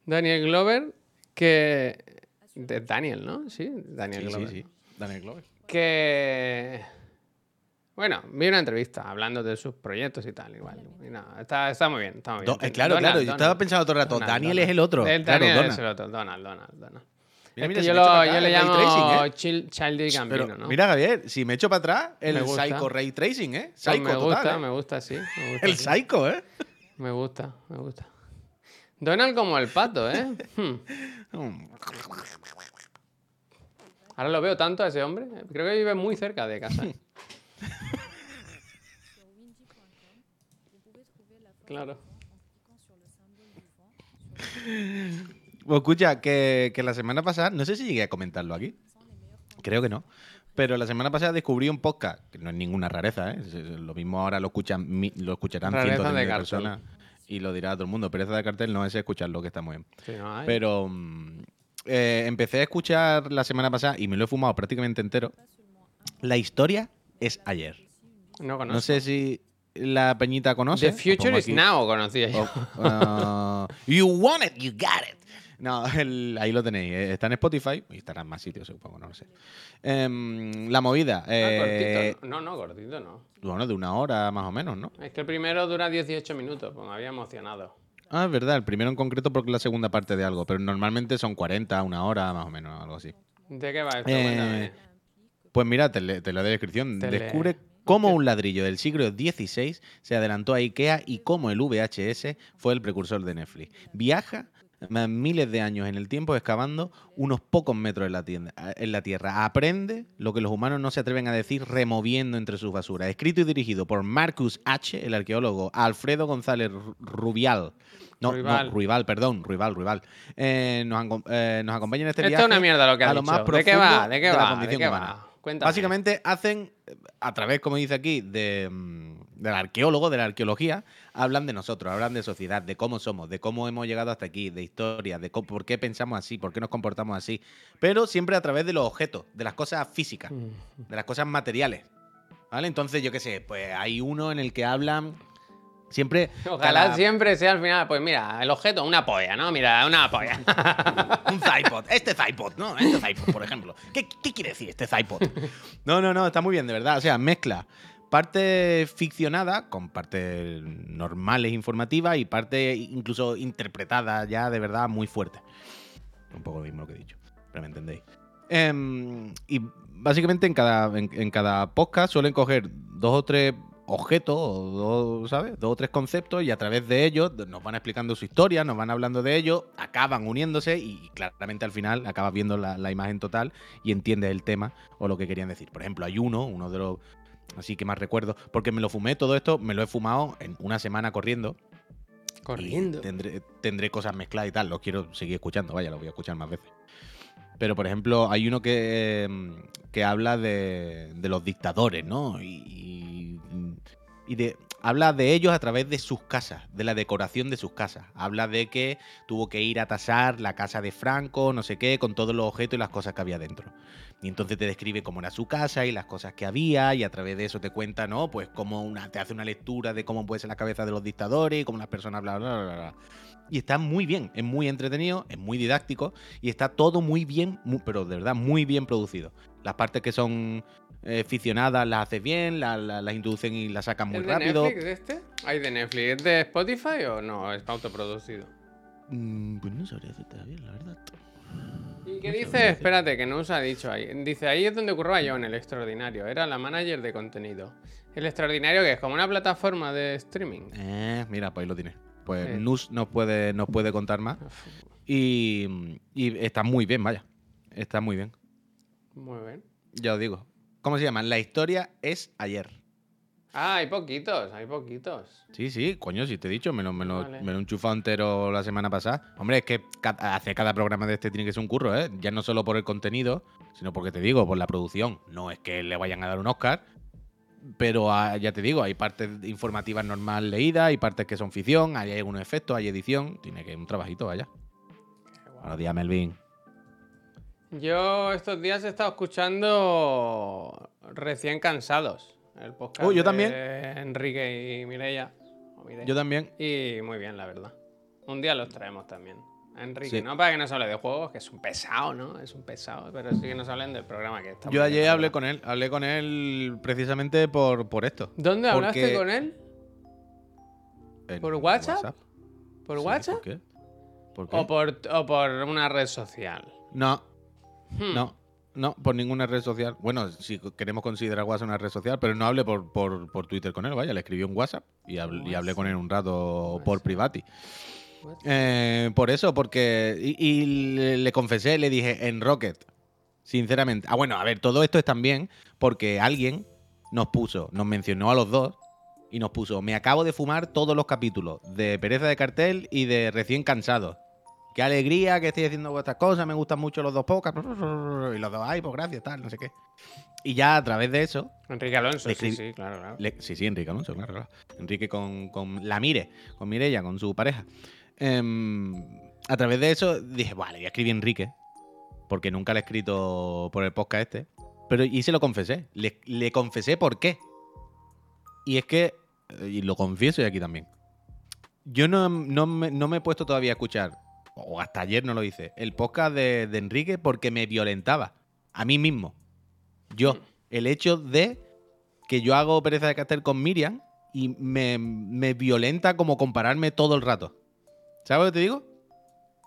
Daniel Glover que... De Daniel, ¿no? Sí, Daniel Sí, sí, Glover. sí. Daniel Glover. Que... Bueno, vi una entrevista hablando de sus proyectos y tal, igual. Y nada, está, está muy bien, está muy bien. Do- eh, claro, Donald, claro. Yo estaba pensando todo el rato, Donald, Daniel Donald. es el otro. El Claro, Daniel es el otro, Donald, Donald, Donald. Mira, es mira, que si yo, me lo, le llamo tracing, ¿eh? chill- Childish Pero Gambino, ¿no? mira, Javier, si me echo para atrás, el Me. Psycho Ray Tracing, ¿eh? Pues Psycho me total, gusta, ¿eh? me gusta, sí. me gusta, El sí. Psycho, ¿eh? Me gusta, me gusta. Donald como el pato, ¿eh? Hmm. Ahora lo veo tanto a ese hombre. Creo que vive muy cerca de casa. ¿eh? Claro. Pues escucha, que, que la semana pasada, no sé si llegué a comentarlo aquí. Creo que no. Pero la semana pasada descubrí un podcast, que no es ninguna rareza, ¿eh? Lo mismo ahora lo, escuchan, lo escucharán Rareza cientos de, de personas y lo dirá todo el mundo. Pereza de cartel no es escucharlo, que está muy bien. Sí, no hay. Pero mm, eh, empecé a escuchar la semana pasada y me lo he fumado prácticamente entero. La historia es ayer. no conozco. No sé si la peñita conoce. The Future is. Now, conocía yo. Oh, ah, you want it, you got it. No, el- ahí lo tenéis. eh, Está en Spotify y estará en más sitios, supongo, no lo sé. Em, la movida. Ah, eh, cortito. No, no, cortito no. bueno, de una hora más o menos, ¿no? Es que el primero dura 18 minutos, pues me había emocionado. Ah, es verdad, el primero en concreto porque es la segunda parte de algo, pero normalmente son 40, una hora más o menos, algo así. ¿De qué va esto? Eh. Pues mira, te, le- te lo doy descripción. Te le- Descubre cómo un ladrillo del siglo XVI se adelantó a IKEA y cómo el VHS fue el precursor de Netflix. Viaja miles de años en el tiempo excavando unos pocos metros en la, tienda- en la Tierra. Aprende lo que los humanos no se atreven a decir removiendo entre sus basuras. Escrito y dirigido por Marcus H., el arqueólogo, Alfredo González Ru- Rubial. No, Ruibal. no, Ruibal, perdón, Ruibal, Ruibal. Eh, nos, eh, nos acompaña en este Esto viaje. es una mierda lo que ha dicho. más ¿De qué va? ¿De qué de la va? ¿De condición qué humana. va? Cuéntame. Básicamente hacen, a través, como dice aquí, de, mm, del arqueólogo, de la arqueología, hablan de nosotros, hablan de sociedad, de cómo somos, de cómo hemos llegado hasta aquí, de historia, de por qué pensamos así, por qué nos comportamos así, pero siempre a través de los objetos, de las cosas físicas, de las cosas materiales. ¿Vale? Entonces, yo qué sé, pues hay uno en el que hablan siempre... Ojalá cada- siempre sea al final, pues mira, el objeto, una polla, ¿no? Mira, una polla. Un Zypod. Este Zypod, ¿no? Este Zypod, por ejemplo. ¿Qué, qué quiere decir este Zypod? No, no, no, está muy bien, de verdad. O sea, mezcla parte ficcionada con parte normales, informativas y parte incluso interpretada ya de verdad muy fuerte. Un poco lo mismo que he dicho, pero me entendéis. Em, y básicamente en cada, en cada podcast suelen coger dos o tres objetos, o dos, ¿sabes? Dos o tres conceptos y a través de ellos nos van explicando su historia, nos van hablando de ellos, acaban uniéndose y claramente al final acabas viendo la, la imagen total y entiendes el tema o lo que querían decir. Por ejemplo, hay uno, uno de los así que más recuerdo, porque me lo fumé todo esto, me lo he fumado en una semana corriendo. y Corriendo. tendré, tendré cosas mezcladas y tal, lo quiero seguir escuchando, vaya, lo voy a escuchar más veces. Pero, por ejemplo, hay uno que, que habla de, de los dictadores, ¿no? Y, y- y habla de ellos a través de sus casas, de la decoración de sus casas. Habla de que tuvo que ir a tasar la casa de Franco, no sé qué, con todos los objetos y las cosas que había dentro. Y entonces te describe cómo era su casa y las cosas que había, y a través de eso te cuenta, ¿no? Pues cómo una, te hace una lectura de cómo puede ser la cabeza de los dictadores y cómo las personas, bla, bla, bla, bla. Y está muy bien, es muy entretenido, es muy didáctico y está todo muy bien, pero de verdad muy bien producido. Las partes que son eh, ficcionadas las hace bien, la- la- las introducen y las sacan muy ¿Es de rápido. Netflix este? ¿Hay de Netflix? ¿Es de Spotify o no? Es autoproducido. Mm, pues no sabría decirte bien, la verdad. ¿Y qué No dice? Espérate, que no os ha dicho ahí. Dice, ahí es donde yo en el extraordinario. Era la manager de contenido. El extraordinario que es como una plataforma de streaming. Eh, mira, pues ahí lo tienes. Pues Sí. Nus nos puede, nos puede contar más. Y, y está muy bien, vaya. Está muy bien. Muy bien. Ya os digo. ¿Cómo se llama? La historia es ayer. Ah, hay poquitos, hay poquitos. Sí, sí, coño, si te he dicho, me lo, me lo, Vale. me lo he enchufado entero la semana pasada. Hombre, es que ca- hacer cada programa de este tiene que ser un curro, ¿eh? Ya no solo por el contenido, sino porque te digo, por la producción. No es que le vayan a dar un Oscar, pero ah, ya te digo, hay partes informativas normal leídas, hay partes que son ficción, hay algunos efectos, hay edición. Tiene que un trabajito, vaya. Buenos días, Melvin. Yo estos días he estado escuchando Recién Cansados. El podcast Oh, yo también. de Enrique y Mireia. Yo también. Y muy bien, la verdad. Un día los traemos también. Enrique, Sí. no para que nos hable de juegos, que es un pesado, ¿no? Es un pesado, pero sí que nos hablen del programa que está. Yo ayer hablé con él, hablé con él precisamente por, por esto. ¿Dónde hablaste porque- con él? En ¿Por WhatsApp? ¿Por Sí, WhatsApp? ¿Por qué? ¿Por qué? ¿O, por, ¿O por una red social? No, Hmm. No, no, por ninguna red social. Bueno, si queremos considerar WhatsApp una red social, pero no hablé por, por, por Twitter con él, vaya, le escribí un WhatsApp y, habl- y hablé con él un rato por privati. Eh, por eso, porque. Y, y le, le confesé, le dije, en Rocket, sinceramente. Ah, bueno, a ver, todo esto es también porque alguien nos puso, nos mencionó a los dos y nos puso, me acabo de fumar todos los capítulos de Pereza de Cartel y de Recién Cansado. Qué alegría que estoy haciendo vuestras cosas, me gustan mucho los dos podcasts. Y los dos, ay, pues gracias, tal, no sé qué. Y ya a través de eso, Enrique Alonso, sí, sí, claro, claro. le- sí, sí, Enrique Alonso, claro, claro. Enrique con, con la Mire, con Mirella, con su pareja. Em, a través de eso dije, vale, voy a escribir Enrique, porque nunca le he escrito por el podcast este. Pero y se lo confesé. Le, le confesé por qué. Y es que, y lo confieso y aquí también. Yo no, no me, no me he puesto todavía a escuchar, o hasta ayer no lo hice, el podcast de, de Enrique porque me violentaba. A mí mismo. Yo. El hecho de que yo hago pereza de cartel con Miriam y me, me violenta como compararme todo el rato. ¿Sabes lo que te digo?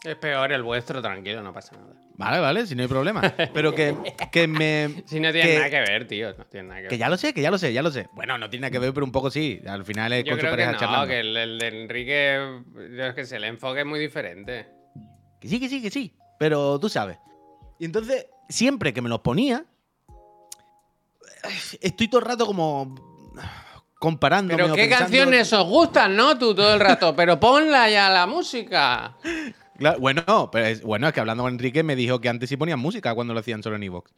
Es peor el vuestro, tranquilo, no pasa nada. Vale, vale, si no hay problema. Pero que, que me. Si no tiene que- nada que ver, tío, no tiene nada que ver. Que ya lo sé, que ya lo sé, ya lo sé. Bueno, no tiene nada que ver, pero un poco sí. Al final es Yo con su creo que pareja no, charlando. que el, el de Enrique, yo es que sé, el enfoque es muy diferente. Que sí, que sí, que sí. Pero tú sabes. Y entonces, siempre que me los ponía, estoy todo el rato como comparándome. Pero qué pensando- canciones os gustan, ¿no? Tú todo el rato, pero ponla ya la música. Claro, bueno, no, pero es, bueno, es que hablando con Enrique me dijo que antes sí ponían música cuando lo hacían solo en Evox.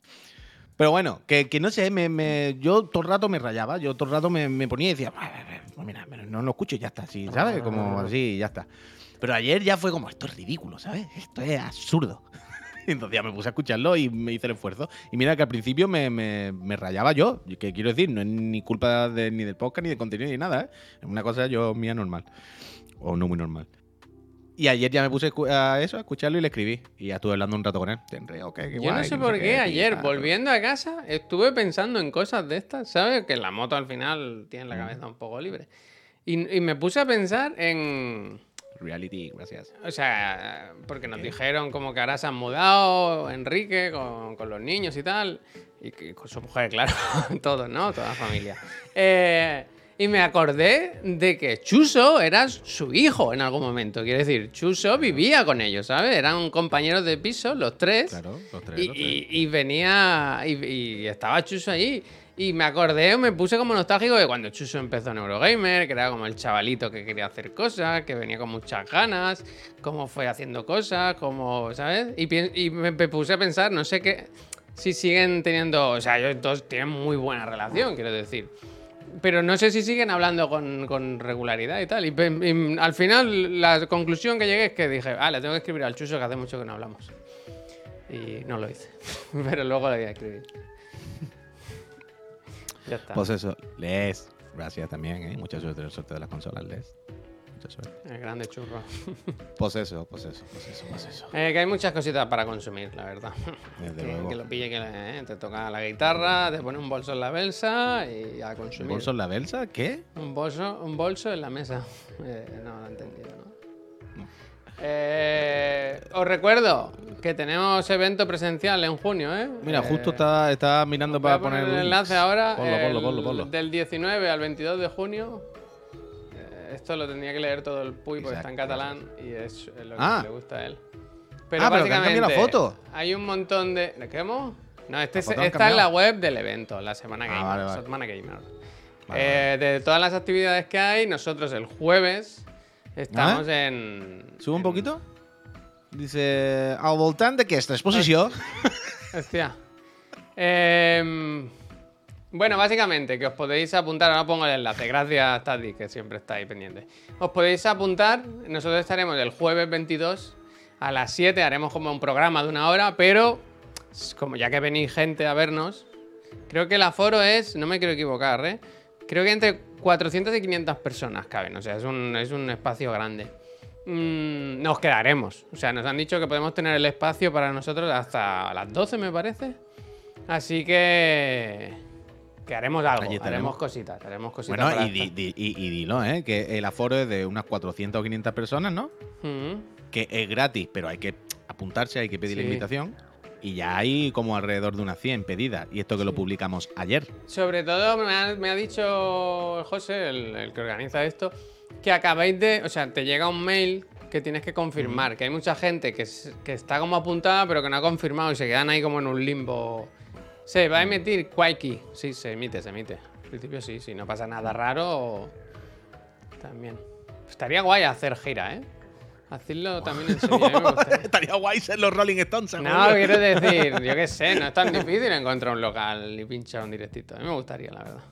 Pero bueno, que, que no sé, me, me- yo todo el rato me rayaba, yo todo el rato me, me ponía y decía, "Ah, ah, ah, pues mira, no lo escucho y ya está, sí, ¿sabes? Como así, y ya está. Pero ayer ya fue como, esto es ridículo, ¿sabes? Esto es absurdo. Entonces ya me puse a escucharlo y me hice el esfuerzo. Y mira que al principio me, me- me rayaba yo. Que quiero decir, no es ni culpa de- ni del podcast, ni del contenido, ni nada, ¿eh? Es una cosa yo mía normal. O no muy normal. Y ayer ya me puse a eso, a escucharlo y le escribí. Y ya estuve hablando un rato con él. Tendré, ok, qué Yo guay, no sé por qué, qué ayer, tal. volviendo a casa, estuve pensando en cosas de estas, ¿sabes? Que la moto al final tiene la cabeza un poco libre. Y, y me puse a pensar en... Reality, gracias. O sea, porque nos dijeron como que ahora se han mudado Enrique con, con los niños y tal. Y, que- con su mujer, claro. Todos, ¿no? Toda la familia. Eh, y me acordé de que Chuso era su hijo en algún momento. Quiero decir, Chuso vivía con ellos, ¿sabes? Eran compañeros de piso, los tres. Claro, los tres. Y, los tres. y- y venía. Y, y estaba Chuso ahí. Y me acordé, me puse como nostálgico de cuando Chuso empezó en Eurogamer, que era como el chavalito que quería hacer cosas, que venía con muchas ganas, cómo fue haciendo cosas, cómo, ¿sabes? Y, y me, me puse a pensar, no sé qué. Si siguen teniendo. O sea, ellos dos tienen muy buena relación, quiero decir. Pero no sé si siguen hablando con, con regularidad y tal. Y, y al final, la conclusión que llegué es que dije, ah, le tengo que escribir al Chuso que hace mucho que no hablamos. Y no lo hice. Pero luego le voy a escribir. Ya está. Pues eso, Les. Gracias también, ¿eh? Mucha suerte el sorteo de las consolas, Les. Mucha suerte. El grande churro. Pues eso, pues eso, pues eso, pues eso. Eh, que hay muchas cositas para consumir, la verdad. Desde que, luego. que lo pille, que le- eh, te toca la guitarra, te pone un bolso en la belsa y a ¿El consumir. bolso en la Belsa? ¿Qué? Un bolso, un bolso en la mesa. Eh, no lo he entendido, ¿no? Eh, os recuerdo que tenemos evento presencial en junio, ¿eh? Mira, Eh, justo está, está mirando para poner el enlace ahora. Ponlo, ponlo, ponlo. Del 19 al 22 de junio. Eh, esto lo tendría que leer todo el Puy porque está en catalán y es lo que Ah. le gusta a él. Ah, pero que la foto. Hay un montón de. ¿De qué hemos? No, este es- está en la web del evento, la Semana Ah, Gamer. vale, vale. Semana Gamer. Vale, Eh, de todas las actividades que hay, nosotros el jueves estamos ¿Ah? en. Sube un en- poquito. Dice, al voltant d'aquesta exposició... Hostia. Em, bueno, básicamente, que os podéis apuntar, ahora pongo el enlace, gracias Tati, que siempre está ahí pendiente. Os podéis apuntar, nosotros estaremos el jueves 22 a las 7, haremos como un programa de una hora, pero como ya que venís gente a vernos, creo que el aforo es, no me quiero equivocar, ¿eh? Creo que entre 400 y 500 personas caben, o sea, es un, es un espacio grande. Mm, nos quedaremos. O sea, nos han dicho que podemos tener el espacio para nosotros hasta las 12, me parece. Así que. Que haremos algo, haremos cositas, haremos cositas. Bueno, y, di- y- y dilo, ¿eh? Que el aforo es de unas 400 o 500 personas, ¿no? Mm. Que es gratis, pero hay que apuntarse, hay que pedir la invitación. Y ya hay como alrededor de unas 100 pedidas. Y esto que lo Sí. publicamos ayer. Sobre todo me ha, me ha dicho José, el, el que organiza esto, que acabáis de. O sea, te llega un mail que tienes que confirmar. Que hay mucha gente que, que está como apuntada, pero que no ha confirmado y se quedan ahí como en un limbo. Se va a emitir Quakey. Sí, se emite, se emite. Al principio sí, si no pasa nada raro. También. Estaría guay hacer gira, ¿eh? Hacerlo también en me gustaría. Estaría guay ser los Rolling Stones. No, quiero decir, yo qué sé, no es tan difícil encontrar un local y pinchar un directito. A mí me gustaría, la verdad.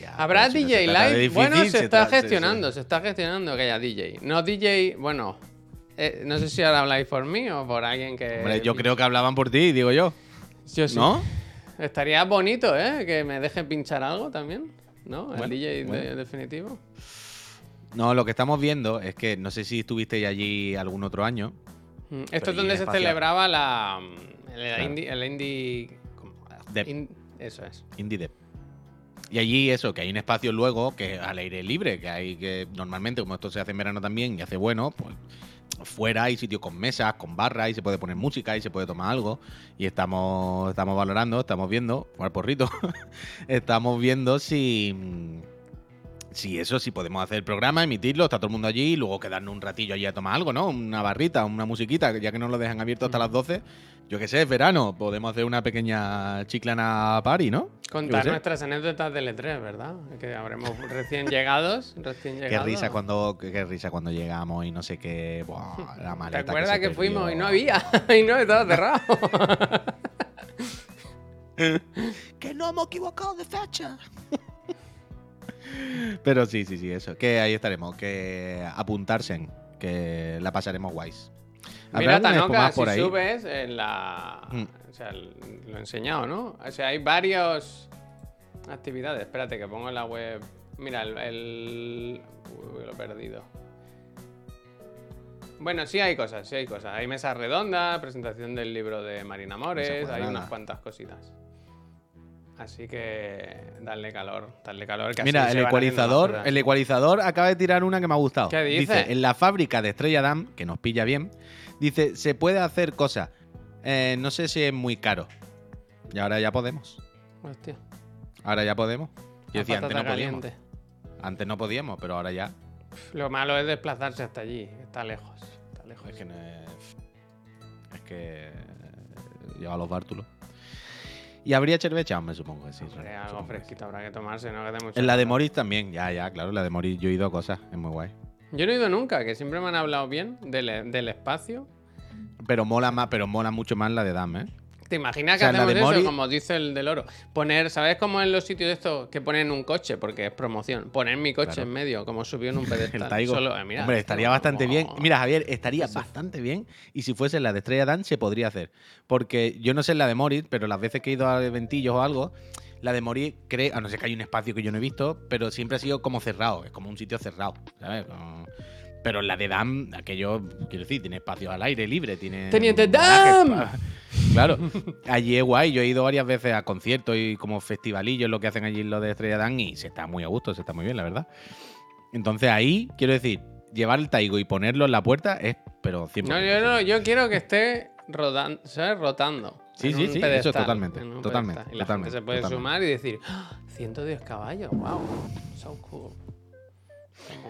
Ya, ¿Habrá si no DJ de Live? difícil, bueno, se está gestionando, se está gestionando que haya DJ. No DJ, bueno, eh, no sé si ahora habláis por mí o por alguien que... Hombre, yo creo que hablaban por ti, digo yo. Yo sí. ¿No? Estaría bonito, ¿eh? Que me dejen pinchar algo también, ¿no? El Bueno, DJ de- definitivo. No, lo que estamos viendo es que no sé si estuvisteis allí algún otro año. Mm, Esto es donde se celebraba la... El Claro. indie... El indie. Dep. In- eso es. Indie Dev. Y allí eso, que hay un espacio luego que al aire libre, que hay que normalmente, como esto se hace en verano también y hace bueno, pues fuera hay sitios con mesas, con barras y se puede poner música y se puede tomar algo. Y estamos, estamos valorando, estamos viendo, jugar porrito, estamos viendo si, si eso, si podemos hacer el programa, emitirlo, está todo el mundo allí y luego quedarnos un ratillo allí a tomar algo, ¿no? Una barrita, una musiquita, ya que no lo dejan abierto hasta las 12. Yo qué sé, es verano, podemos hacer una pequeña chiclana party, ¿no? Contar qué nuestras anécdotas del E3, ¿verdad? Que habremos recién llegados, recién Qué llegados. risa cuando qué, qué risa cuando llegamos y no sé qué. Buah, la ¿Te maleta acuerdas se que, fuimos y no había? y no estaba cerrado. nos hemos equivocado de fecha. Pero sí, sí, sí, eso. Que ahí estaremos. Que apuntarse, que la pasaremos guays. ¿Habrá Mira, Tanoka, si por ahí? subes en la... Mm. O sea, lo he enseñado, ¿no? O sea, hay varias actividades. Espérate, que pongo en la web... Mira, el... el- Uy, lo he perdido. Bueno, sí hay cosas, sí hay cosas. Hay mesas redondas, presentación del libro de Marina Mores, hay unas cuantas cositas. Así que darle calor, darle calor. que Mira, el ecualizador, el ecualizador acaba de tirar una que me ha gustado. ¿Qué dice? en la fábrica de Estrella Damm, que nos pilla bien, dice, se puede hacer cosas. Eh, no sé si es muy caro. Y ahora ya podemos. Hostia, Ahora ya podemos. Yo decía, antes no podíamos. caliente. Antes no podíamos, pero ahora ya. Lo malo es desplazarse hasta allí, está lejos. Está lejos. Es que no es. Es que. Lleva los bártulos. ¿Y habría cerveza? Me supongo que sí. Hombre, algo supongo que sí. fresquito habrá que tomarse, ¿no? Que mucho En la de. Moris también, ya, ya, claro, la de Moris yo he ido a cosas, es muy guay. Yo no he ido nunca, que siempre me han hablado bien del, del espacio. Pero mola más, pero mola mucho más la de Dam, ¿eh? ¿Te imaginas O sea, que la hacemos eso? Mori- Como dice el del oro. Poner, ¿sabes cómo en los sitios de estos que ponen un coche? Porque es promoción. Poner mi coche Claro. en medio, como subió en un pedestal. El. Solo, eh, mira, Hombre, estaría como- bastante bien. Mira, Javier, estaría Eso. bastante bien. Y si fuese la de Estrella Dan, se podría hacer. Porque yo no sé la de Moritz, pero las veces que he ido a eventillos o algo, la de Moritz, cree, a no ser que hay un espacio que yo no he visto, pero siempre ha sido como cerrado. Es como un sitio cerrado, ¿sabes? Como- Pero la de Dam, aquello, quiero decir, tiene espacios al aire libre, tiene. ¡Teniente Dam! Claro, allí es guay. Yo he ido varias veces a conciertos y como festivalillos, lo que hacen allí los de Estrella Dan, y se está muy a gusto, se está muy bien, la verdad. Entonces ahí, quiero decir, llevar el Taigo y ponerlo en la puerta es, pero 100%. No, yo, no, yo quiero que esté rodando, ¿sabes? Rotando. Sí, sí, sí, pedestal, eso totalmente, totalmente. Y la totalmente, gente se puede totalmente. sumar y decir, ¡Ah! 110 caballos, wow, so cool.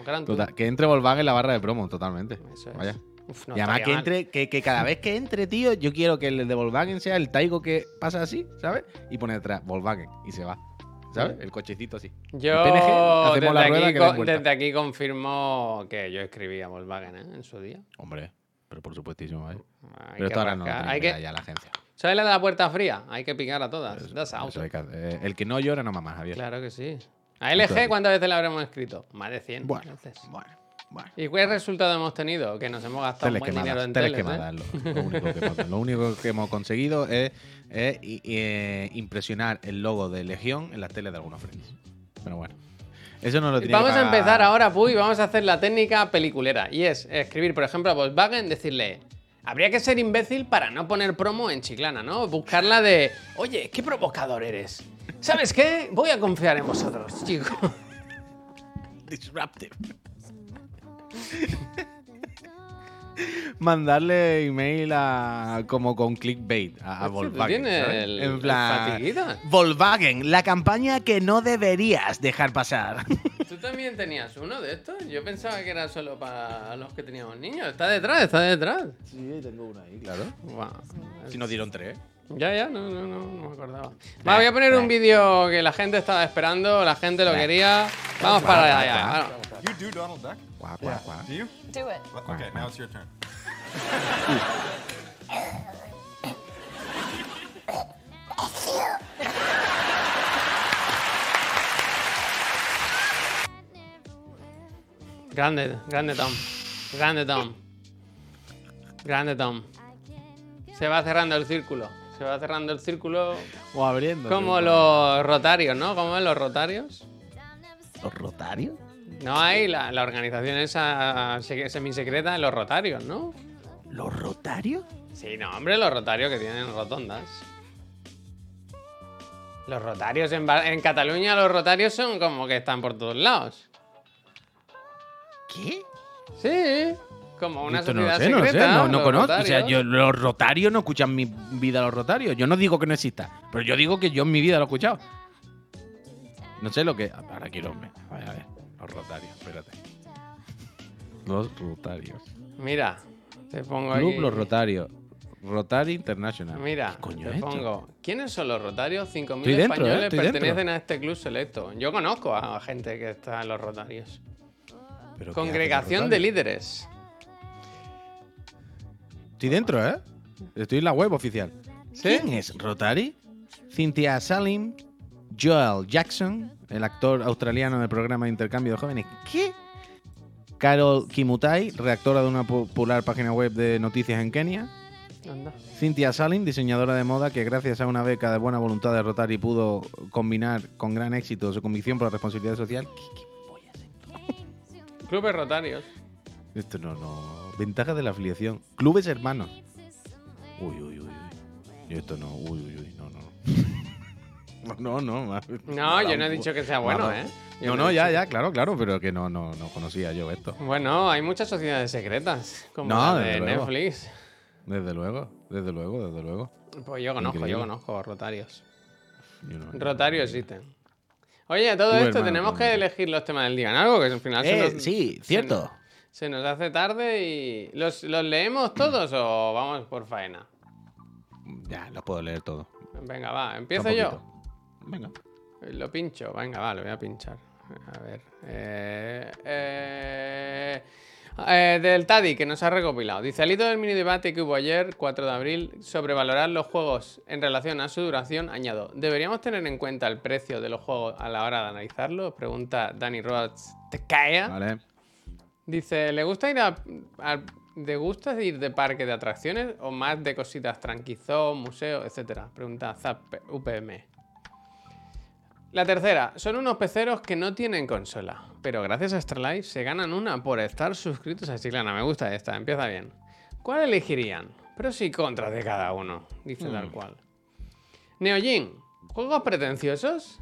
Gran. Total, que entre Volkswagen en la barra de promo, totalmente. Eso es. Vaya. Uf, no y además que mal. entre, que, que cada vez que entre, tío, yo quiero que el de Volkswagen sea el Taigo que pasa así, ¿sabes? Y pone detrás Volkswagen y se va. ¿Sabes? El cochecito así. Yo PNG, desde, aquí, desde aquí confirmo que yo escribía Volkswagen ¿eh? en su día. Hombre, pero por supuestismo, ¿vale? Hay Pero esto ahora no lo hay que ya la agencia. ¿Sabes la de la puerta fría? Hay que picar a todas. Eso que. Eh, el que no llora no mamá, Javier. Claro que sí. A. LG, ¿cuántas veces la habremos escrito? Más de 100 Bueno, veces. bueno, bueno. ¿Y qué resultado hemos tenido? Que nos hemos gastado un buen dinero en teles ¿eh? lo, lo único que hemos, lo único que hemos conseguido es, eh, impresionar el logo de Legión en las teles de algunos friends. Pero bueno, eso no lo tiene Vamos que a empezar ahora, Puy, vamos a hacer la técnica peliculera. Y es escribir, por ejemplo, a Volkswagen, decirle, habría que ser imbécil para no poner promo en Chiclana, ¿no? Buscarla de, oye, qué provocador eres. ¿Sabes qué? Voy a confiar en vosotros, chicos. Disruptive. Mandarle email a como con clickbait a, a tú Volkswagen. ¿sabes? el- en plan. Volkswagen, la campaña que no deberías dejar pasar. ¿Tú también tenías uno de estos? Yo pensaba que era solo para los que teníamos niños. Está detrás, está detrás. Sí, tengo uno ahí, claro. Si nos dieron tres. Ya, ya, no, no, no, no me acordaba. Va, voy a poner un vídeo que la gente estaba esperando, la gente lo quería. Vamos para allá. ya, vamos. You do Donald Duck? Guau, guau, guau. Do you? Do it. Okay, now it's your turn. Grande, grande Tom. Grande Tom. Grande Tom. Se va cerrando el círculo. Se va cerrando el círculo O abriendo. como los rotarios, ¿no? Como los rotarios. ¿Los rotarios? No hay la, la organización esa se- semisecreta de los rotarios, ¿no? ¿Los rotarios? Sí, no, hombre, los rotarios que tienen rotondas. Los rotarios en, en Cataluña, los rotarios son como que están por todos lados. ¿Qué? Sí, como una Esto no sociedad sé, no sé, secreta. no, no los conozco. O sea, yo, los rotarios no escuchan mi vida los rotarios. Yo no digo que no exista, pero yo digo que yo en mi vida lo he escuchado. No sé lo que. Ahora quiero. A ver, a ver. Los rotarios, espérate. Los rotarios. Mira, te pongo Club aquí. Los Rotarios. Rotary International. Mira, ¿Qué coño te es pongo. ¿Quiénes son los rotarios? 5.000 Estoy dentro, ¿eh? españoles Estoy pertenecen dentro. a este club selecto. Yo conozco a gente que está en los rotarios. ¿Pero qué hacen los Congregación de líderes. Estoy dentro, ¿eh? Estoy en la web oficial. ¿Sí? ¿Quién es Rotary? Cynthia Salim, Joel Jackson, el actor australiano del programa de intercambio de jóvenes. ¿Qué? Carol Kimutai, redactora de una popular página web de noticias en Kenia. Anda. Cynthia Salim, diseñadora de moda que gracias a una beca de buena voluntad de Rotary pudo combinar con gran éxito su convicción por la responsabilidad social. ¿Qué- qué? Clubes rotarios. Esto no, no. Ventaja de la afiliación. Clubes hermanos. Uy, uy, uy, uy. Y esto no, uy, uy, uy, no, no. No, no, ma- No, yo no he dicho que sea bueno. ¿eh? Yo No, no, ya, ya, claro, claro, pero que no, no, no conocía yo esto. Bueno, hay muchas sociedades secretas, como No, la de luego. Netflix. Desde luego, desde luego, desde luego. Pues yo conozco, Increíble. yo conozco rotarios. Yo no- Rotarios existen. Oye, todo Tú, esto hermano, tenemos que elegir los temas del día en algo, que al final Eh, sí, cierto. Se nos hace tarde y. ¿Los, los leemos todos o vamos por faena? Ya, los puedo leer todos. Venga, va, empiezo yo. Venga. Lo pincho, venga, va, lo voy a pinchar. A ver. Eh, eh, eh, del Tadi, que nos ha recopilado. Dice, al hilo del mini debate que hubo ayer, 4 de abril, sobre valorar los juegos en relación a su duración, añado, ¿deberíamos tener en cuenta el precio de los juegos a la hora de analizarlos? Pregunta Danny Rods. ¿Te cae? Vale. Dice, ¿le gusta ir a, a- ¿te gusta ir de parque de atracciones o más de cositas tranquizón, museo, etcétera? Pregunta Zap UPM. La tercera, son unos peceros que no tienen consola, pero gracias a Astralife se ganan una por estar suscritos a Chiclana. Me gusta esta, empieza bien. ¿Cuál elegirían? Pros y contras de cada uno, dice tal cual. Neojin, ¿juegos pretenciosos?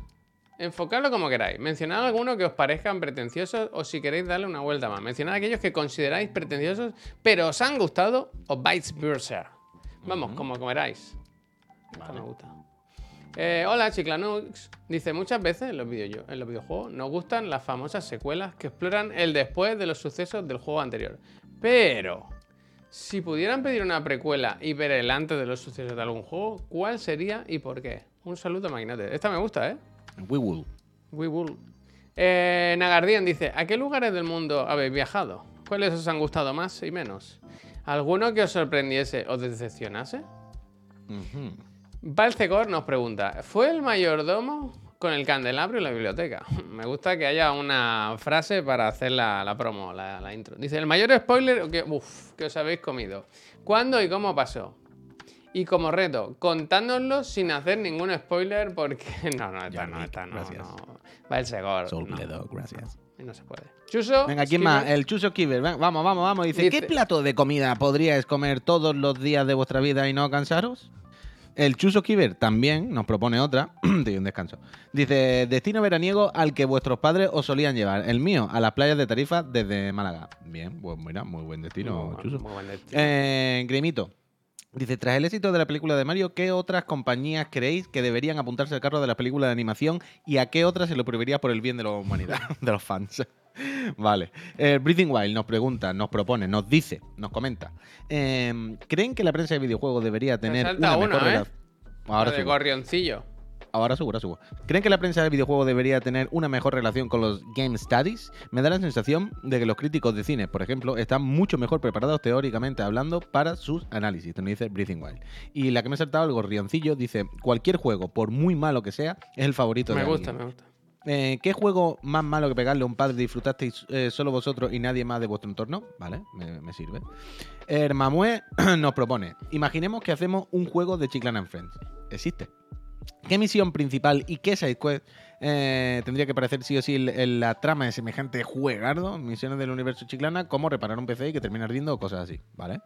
Enfocadlo como queráis. Mencionad alguno que os parezcan pretenciosos o si queréis darle una vuelta más. Mencionad aquellos que consideráis pretenciosos pero os han gustado o vice versa. Vamos, como queráis. Esta me gusta. Eh, hola, Chiclanux. Dice, muchas veces en los, video- en los videojuegos nos gustan las famosas secuelas que exploran el después de los sucesos del juego anterior. Pero, si pudieran pedir una precuela y ver el antes de los sucesos de algún juego, ¿cuál sería y por qué? Un saludo, magnate. Esta me gusta, ¿eh? We will. We will. Eh, Nagardien dice, ¿a qué lugares del mundo habéis viajado? ¿Cuáles os han gustado más y menos? ¿Alguno que os sorprendiese o decepcionase? Valcegor nos pregunta, ¿fue el mayordomo con el candelabro en la biblioteca? Me gusta que haya una frase para hacer la, la promo, la, la intro. Dice, el mayor spoiler que, uf, que os habéis comido. ¿Cuándo y cómo pasó? Y como reto, contádnoslo sin hacer ningún spoiler porque... No, no, esta no, esta no, gracias. no. Valcegor. Soul no, Bledo, gracias. no, no se puede. Chuso. Venga, ¿quién más? El Chuso Kiver. Vamos, vamos, vamos. Dice, Dice- ¿qué plato de comida podríais comer todos los días de vuestra vida y no cansaros? El Chuso Kiver también nos propone otra. Te doy un descanso. Dice, destino veraniego al que vuestros padres os solían llevar. El mío, a las playas de Tarifa desde Málaga. Bien, pues mira, muy buen destino, Muy Chuso. muy buen destino. Eh, Grimito. Dice, tras el éxito de la película de Mario, ¿qué otras compañías creéis que deberían apuntarse al carro de la película de animación y a qué otras se lo prohibiría por el bien de la humanidad, de los fans? vale. Eh, Breathing Wild nos pregunta, nos propone, nos dice, nos comenta. em, ¿Creen que la prensa de videojuegos debería tener salta una ¿eh? Ahora de gorrioncillo. Ahora subo, ahora subo. ¿Creen que la prensa de videojuegos debería tener una mejor relación con los game studies? Me da la sensación de que los críticos de cine, por ejemplo, están mucho mejor preparados teóricamente hablando para sus análisis. Nos dice Breathing Wild. Y la que me ha saltado, el gorrioncillo, dice: cualquier juego, por muy malo que sea, es el favorito Me de gusta, alguien". me gusta. Eh, ¿Qué juego más malo que pegarle a un padre disfrutasteis eh, solo vosotros y nadie más de vuestro entorno? Vale, me, me sirve. Hermamue nos propone: Imaginemos que hacemos un juego de Chiclana and Friends. Existe. ¿Qué misión principal y qué sidequest eh, tendría que aparecer sí o sí en- la trama de semejante juegardo? Misiones del universo Chiclana, como reparar un PC y que termine ardiendo o cosas así, ¿vale?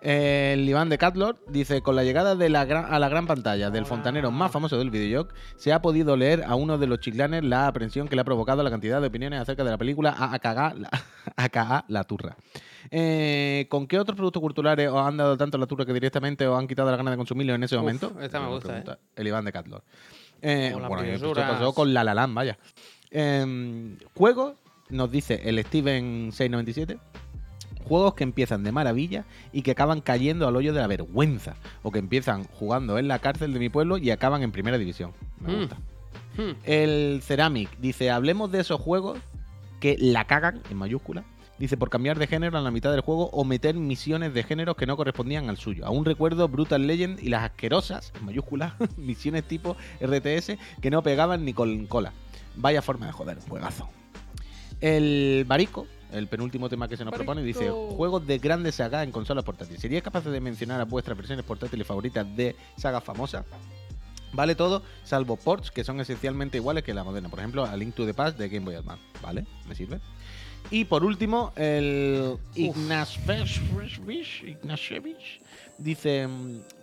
El Iván de Catlord dice, con la llegada de la gran- a la gran pantalla del fontanero más famoso del videojuego, se ha podido leer a uno de los chiclanes la aprensión que le ha provocado la cantidad de opiniones acerca de la película AKA la, AKA la turra. Eh, ¿Con qué otros productos culturales os han dado tanto la turra que directamente os han quitado la gana de consumirlo en ese Uf, momento? esta me gusta, pregunta El Iván de Catlord. Eh, bueno, esto pasó con La La Land, vaya. Eh, juegos, nos dice el Steven 697. Juegos que empiezan de maravilla y que acaban cayendo al hoyo de la vergüenza. O que empiezan jugando en la cárcel de mi pueblo y acaban en primera división. Me Mm. gusta. Hmm. El Ceramic dice, hablemos de esos juegos que la cagan, en mayúscula, Dice, por cambiar de género a la mitad del juego o meter misiones de géneros que no correspondían al suyo. Aún recuerdo Brutal Legend y las asquerosas, en mayúsculas, misiones tipo RTS que no pegaban ni con cola. Vaya forma de joder, juegazo. El Barico, el penúltimo tema que se nos propone, dice, juegos de grandes sagas en consolas portátiles. ¿Sería capaz de mencionar a vuestras versiones portátiles favoritas de sagas famosas? Vale todo, salvo ports que son esencialmente iguales que la moderna. Por ejemplo, a Link to the Past de Game Boy Advance. ¿Vale? ¿Me sirve? Y por último, el Ignashevich dice,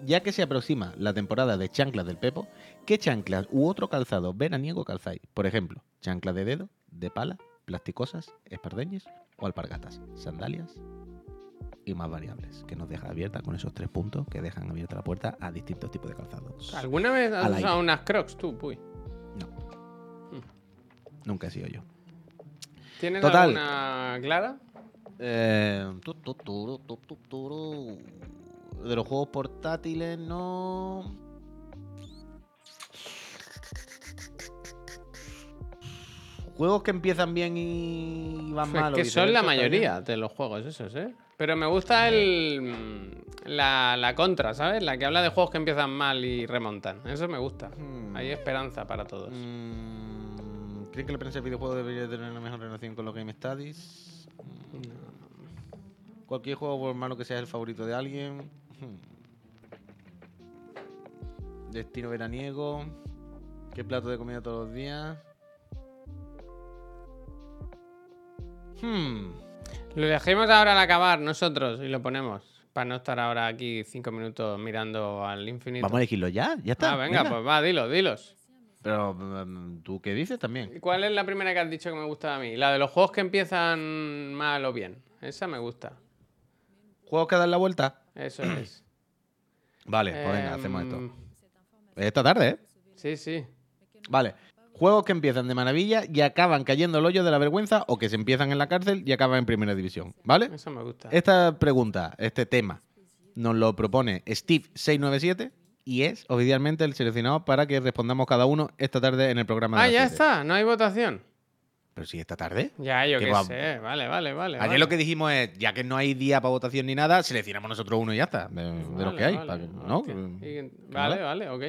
ya que se aproxima la temporada de chanclas del Pepo, ¿qué chanclas u otro calzado veraniego calzáis? Por ejemplo, chanclas de dedo, de pala, plasticosas, espardeñes o alpargatas, sandalias y más variables, que nos deja abierta con esos tres puntos que dejan abierta la puerta a distintos tipos de calzados. ¿Alguna vez has usado aire. unas crocs tú, Puy? Nunca he sido yo. ¿Tienes Total. alguna clara? Eh, tu, tu, tu. De los juegos portátiles, no. Juegos que empiezan bien y van Pues mal. que son la mayoría de los juegos esos, ¿eh? Pero me gusta el la, la contra, ¿sabes? La que habla de juegos que empiezan mal y remontan. Eso me gusta. Hmm. Hay esperanza para todos. Mm, ¿Creen que la prensa del videojuego debería tener una mejor relación con los Game Studies? Mm. Cualquier juego, por malo que sea, el favorito de alguien. Hmm. Destino veraniego. ¿Qué plato de comida todos los días? Hmm. Lo dejemos ahora al acabar nosotros y lo ponemos. Para no estar ahora aquí cinco minutos mirando al infinito. Vamos a elegirlo ya, ya está. ah, venga, pues va, dilo, dilos. Pero, mm, ¿tú qué dices también? ¿Cuál es la primera que has dicho que me gusta a mí? La de los juegos que empiezan mal o bien. Esa me gusta. ¿Juegos que dan la vuelta? Eso es. Vale, pues venga, hacemos esto. Em, Esta tarde, ¿eh? Sí, sí. Vale. Juegos que empiezan de maravilla y acaban cayendo el hoyo de la vergüenza o que se empiezan en la cárcel y acaban en primera división. ¿Vale? Eso me gusta. Esta pregunta, este tema, nos lo propone Steve697 y es oficialmente el seleccionado para que respondamos cada uno esta tarde en el programa de Ah, ya está. No hay votación. Pero si esta tarde. Ya, yo Que qué va- sé. Vale, vale, vale. Ayer vale. lo que dijimos es, ya que no hay día para votación ni nada, seleccionamos nosotros uno y ya está, de, de los que hay. vale, Vale, vale, ok.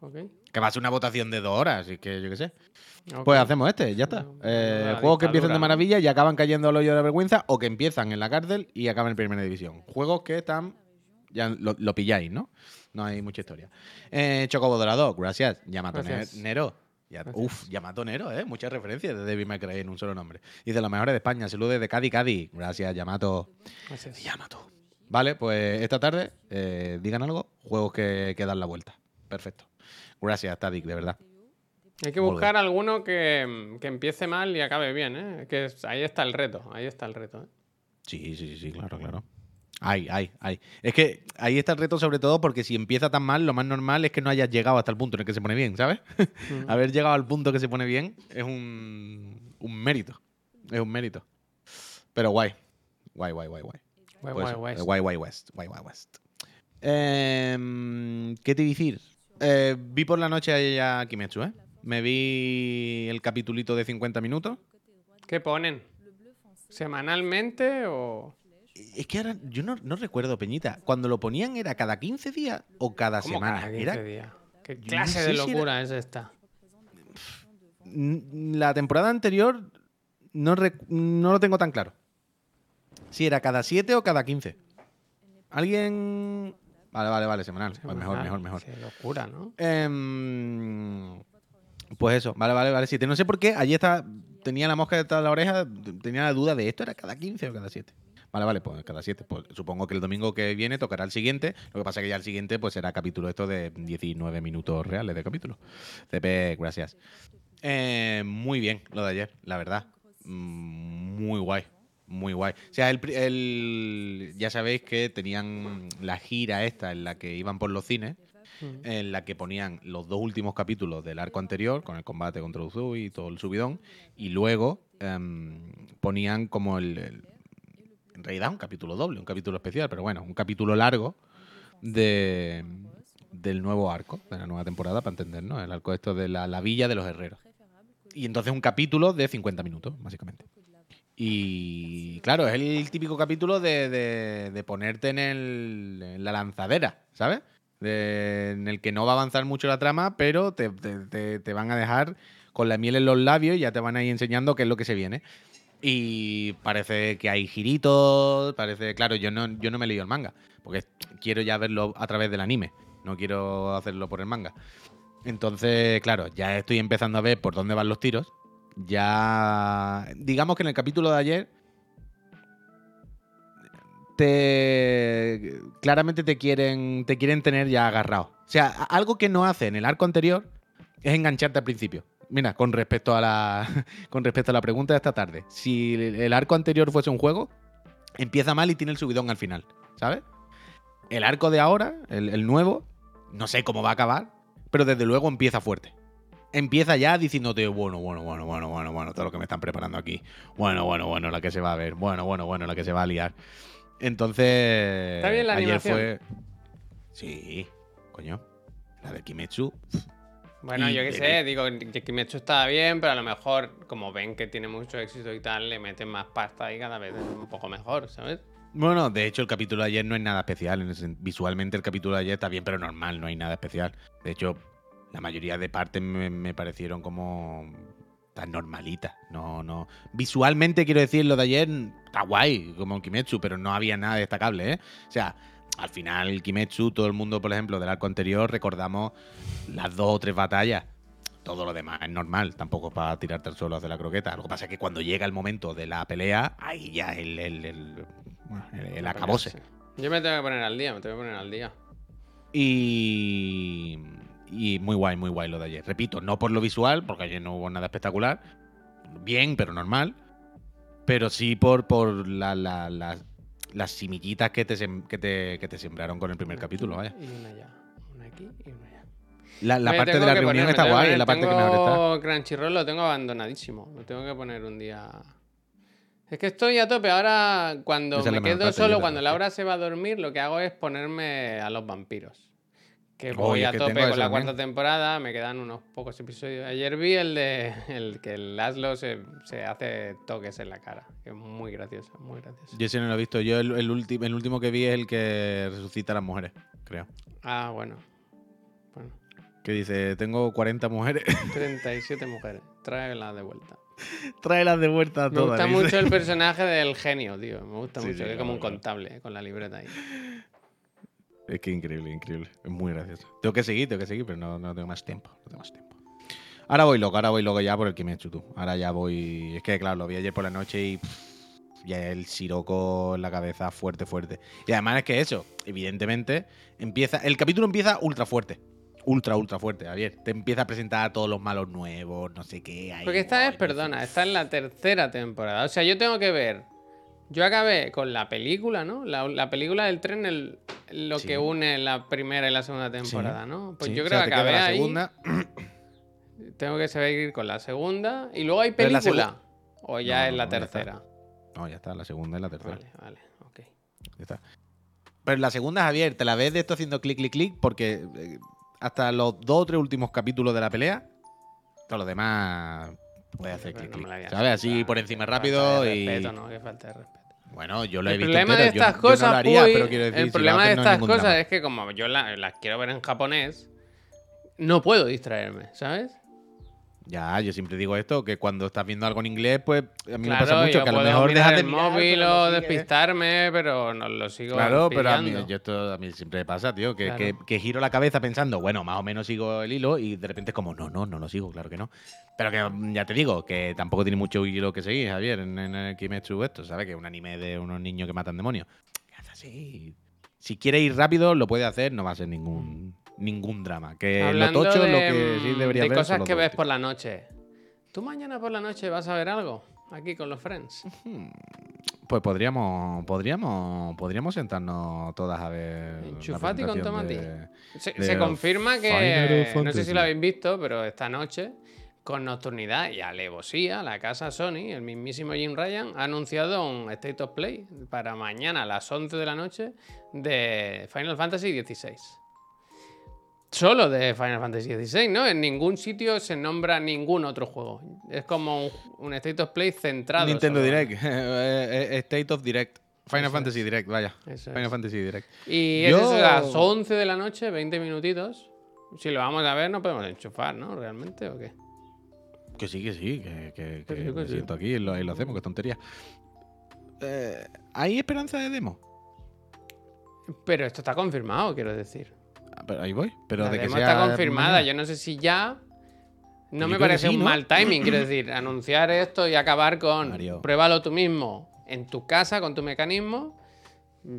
ok, Que va a ser una votación de dos horas, así que yo qué sé. Pues hacemos este, ya está. Eh, juegos que empiezan de maravilla y acaban cayendo al hoyo de la vergüenza o que empiezan en la cárcel y acaban en primera división. Juegos que están. Ya lo, lo pilláis, ¿no? No hay mucha historia. Eh, Chocobo Dorado, gracias. Yamato Gracias. Ne- Nero. Ya- uf, Yamato Nero, ¿eh? Muchas referencias de David McRae en un solo nombre. Y de los mejores de España. Saludos de Cádiz, Cádiz. Gracias, Yamato. Gracias. Yamato. Vale, pues esta tarde, eh, digan algo. Juegos que, que dan la vuelta. Perfecto. Gracias, Tadik, de verdad. Hay que buscar alguno que, que empiece mal y acabe bien, ¿eh? Que ahí está el reto. Ahí está el reto. ¿eh? Sí, sí, sí, sí, claro, claro. Ay, ay, ay. Es que ahí está el reto sobre todo porque si empieza tan mal, lo más normal es que no hayas llegado hasta el punto en el que se pone bien, ¿sabes? Haber llegado al punto que se pone bien es un, un mérito. Es un mérito. Pero guay. Guay, guay, guay, guay. Guay, Pues guay, guay. eh, guay, guay West. Guay, guay West. ¿Qué te decir? Eh, vi por la noche a Kimetsu, ¿eh? Me vi el capitulito de 50 minutos. ¿Qué ponen? ¿Semanalmente o...? Es que ahora yo no, no recuerdo, Peñita. Cuando lo ponían era cada 15 días o cada ¿Cómo semana. cada Era 15 días? ¿Qué no clase sé de si era- locura es esta? La temporada anterior no, rec- no lo tengo tan claro. Si era cada 7 o cada 15. ¿Alguien...? Vale, vale, vale, semanal. Pues mejor, mejor, mejor. Qué locura, ¿no? Em, pues eso, vale, vale, vale. Siete. No sé por qué, allí está, tenía la mosca detrás de la oreja, tenía la duda de esto era cada 15 o cada 7. Vale, vale, pues cada 7. Pues supongo que el domingo que viene tocará el siguiente. Lo que pasa es que ya el siguiente pues será capítulo esto de 19 minutos reales de capítulo. CP, gracias. Eh, muy bien lo de ayer, la verdad. Mm, Muy guay. Muy guay. O sea, el, el- ya sabéis que tenían la gira esta en la que iban por los cines Mm. en la que ponían los dos últimos capítulos del arco anterior, con el combate contra Uzui y todo el subidón, y luego em, ponían como el, el- En realidad un capítulo doble, un capítulo especial, pero bueno, un capítulo largo de, del nuevo arco, de la nueva temporada, para entendernos, el arco esto de la, la villa de los herreros. Y entonces un capítulo de 50 minutos, básicamente. Y claro, es el típico capítulo de, de- ponerte en, el- la lanzadera, ¿sabes? En el que no va a avanzar mucho la trama, pero te, te- te- te van a dejar con la miel en los labios y ya te van a ir enseñando qué es lo que se viene. Y parece que hay giritos, parece, claro, yo no, yo no me he leído el manga, porque quiero ya verlo a través del anime, no quiero hacerlo por el manga. Entonces, claro, ya estoy empezando a ver por dónde van los tiros. Ya, digamos que en el capítulo de ayer, te claramente te quieren, te quieren tener ya agarrado. O sea, algo que no hace en el arco anterior es engancharte al principio. Mira, con respecto a la, con respecto a la pregunta de esta tarde, si el arco anterior fuese un juego, empieza mal y tiene el subidón al final, ¿sabes? El arco de ahora, el, el nuevo, no sé cómo va a acabar, pero desde luego empieza fuerte. Empieza ya diciéndote, bueno, bueno, bueno, bueno, bueno, bueno, todo lo que me están preparando aquí. Bueno, bueno, bueno, la que se va a ver. Bueno, bueno, bueno, la que se va a liar. Entonces. Está bien la ayer animación. fue. Sí, coño. La de Kimetsu. Bueno, Y yo qué sé, digo Kimetsu está bien, pero a lo mejor, como ven que tiene mucho éxito y tal, le meten más pasta y cada vez es un poco mejor, ¿sabes? Bueno, de hecho, el capítulo de ayer no es nada especial. Visualmente, el capítulo de ayer está bien, pero normal, no hay nada especial. De hecho, la mayoría de partes me, me parecieron como tan normalitas. No, no. Visualmente, quiero decir, lo de ayer está guay, como en Kimetsu, pero no había nada destacable, ¿eh? O sea, al final, Kimetsu, todo el mundo, por ejemplo, del arco anterior, recordamos las dos o tres batallas. Todo lo demás es normal, tampoco para tirarte al suelo a hacer la croqueta. Lo que pasa es que cuando llega el momento de la pelea, ahí ya el, el, el, el, el acabose. Yo me tengo que poner al día, me tengo que poner al día. Y, y muy guay, muy guay lo de ayer. Repito, no por lo visual, porque ayer no hubo nada espectacular. Bien, pero normal. Pero sí por, por la- la- las- las semillitas que te, que, te, que te sembraron con el primer Una capítulo, vaya. Y una allá. Una aquí y una allá. La, la parte de la reunión está guay, poner, la parte que mejor está. Crunchyroll lo tengo abandonadísimo. Lo tengo que poner un día. Es que estoy a tope. Ahora, cuando Esa es me quedo solo, cuando. Laura se va a dormir, lo que hago es ponerme a los vampiros. Que Oye, voy a que tope con la cuarta temporada, me quedan unos pocos episodios. Ayer vi el de el que el Laszlo se, se hace toques en la cara. Que es muy gracioso, muy gracioso. Yo ese no lo he visto. Yo el, el, ulti- el último que vi es el que resucita a las mujeres, creo. Ah, bueno. Bueno. Que dice, tengo 40 mujeres, 37 mujeres. Tráelas de vuelta. tráelas de vuelta a Me todas. gusta dice. mucho el personaje del genio, tío. Me gusta Sí, mucho. sí, que es como un contable con la libreta ahí. Es que increíble, increíble. Es muy gracioso. Tengo que seguir, tengo que seguir, pero no, no tengo más tiempo. No tengo más tiempo. Ahora voy loco, ahora voy loco ya por el Kimetsu, tú. Ahora ya voy. Es que, claro, lo vi ayer por la noche y. pff, ya el siroco en la cabeza fuerte, fuerte. Y además es que eso, evidentemente, empieza. El capítulo empieza ultra fuerte. Ultra, ultra fuerte, Javier. Te empieza a presentar a todos los malos nuevos, no sé qué. ahí, Porque esta es, perdona, está en la tercera temporada. O sea, yo tengo que ver. Yo acabé con la película, ¿no? La, la película del tren, el- lo Sí. que une la primera y la segunda temporada, ¿no? Pues Sí, yo o creo sea, que acabé la ahí. segunda. Tengo que seguir con la segunda. Y luego hay película. O ya No, es la no, ya está. tercera. No, ya está, la segunda y la tercera. Vale, vale, ok. Ya está. Pero la segunda, Javier, te la ves de esto haciendo clic, clic, clic, porque eh, hasta los dos o tres últimos capítulos de la pelea, todo lo demás puede hacer clic, clic. ¿Sabes? Así por encima rápido y. Respeto, ¿no? Qué falta de respeto. Bueno, yo lo he El visto. problema de entero, yo- estas yo, cosas, no lo haría, Puy, pero quiero decir, el si problema de no estas cosas drama. es que como yo la- las quiero ver en japonés, no puedo distraerme, ¿sabes? Ya, yo siempre digo esto, que cuando estás viendo algo en inglés, pues a mí me pasa mucho, que a lo mejor dejas de mirar, móvil o despistarme, pero no lo sigo Claro, pero a mí, yo esto a mí siempre me pasa, tío, que, Claro. que- que giro la cabeza pensando, bueno, más o menos sigo el hilo y de repente es como, no, no, no lo sigo, claro que no. Pero que mm, ya te digo, que tampoco tiene mucho hilo que seguir, Javier, en, en el Kimetsu esto, ¿sabes? Que es un anime de unos niños que matan demonios. Es así. Si quiere ir rápido, lo puede hacer, no va a ser ningún ningún drama. Que Hablando lo tocho, de, lo que sí mm, debería de ver. cosas que ves por la noche. ¿Tú mañana por la noche vas a ver algo? Aquí con los friends. Pues podríamos, podríamos, podríamos sentarnos todas a ver. Enchufati con Tomati. de- Se, de se confirma que, no sé si lo habéis visto, pero esta noche, con nocturnidad y alevosía, la casa Sony, el mismísimo Jim Ryan, ha anunciado un State of Play para mañana a las 11 de la noche de Final Fantasy XVI. Solo de Final Fantasy XVI, ¿no? En ningún sitio se nombra ningún otro juego. Es como un, un State of Play centrado. Nintendo Direct. eh, eh, State of Direct. Final Eso Fantasy Direct, vaya. Eso Final es. Fantasy Direct. Y es Yo- eso, a las 11 de la noche, 20 minutitos. Si lo vamos a ver, no podemos enchufar, ¿no? ¿Realmente o qué? Que sí, que sí, que, que- Que que sí, que me sí. siento aquí y lo, y lo hacemos, que tontería. Eh, ¿Hay esperanza de demo? Pero esto está confirmado, quiero decir. Pero ahí voy. Pero la de que demo sea está confirmada. mañana. Yo no sé si ya. No Yo me que parece sí, un ¿no? mal timing, quiero decir, anunciar esto y acabar con Mario. pruébalo tú mismo en tu casa con tu mecanismo.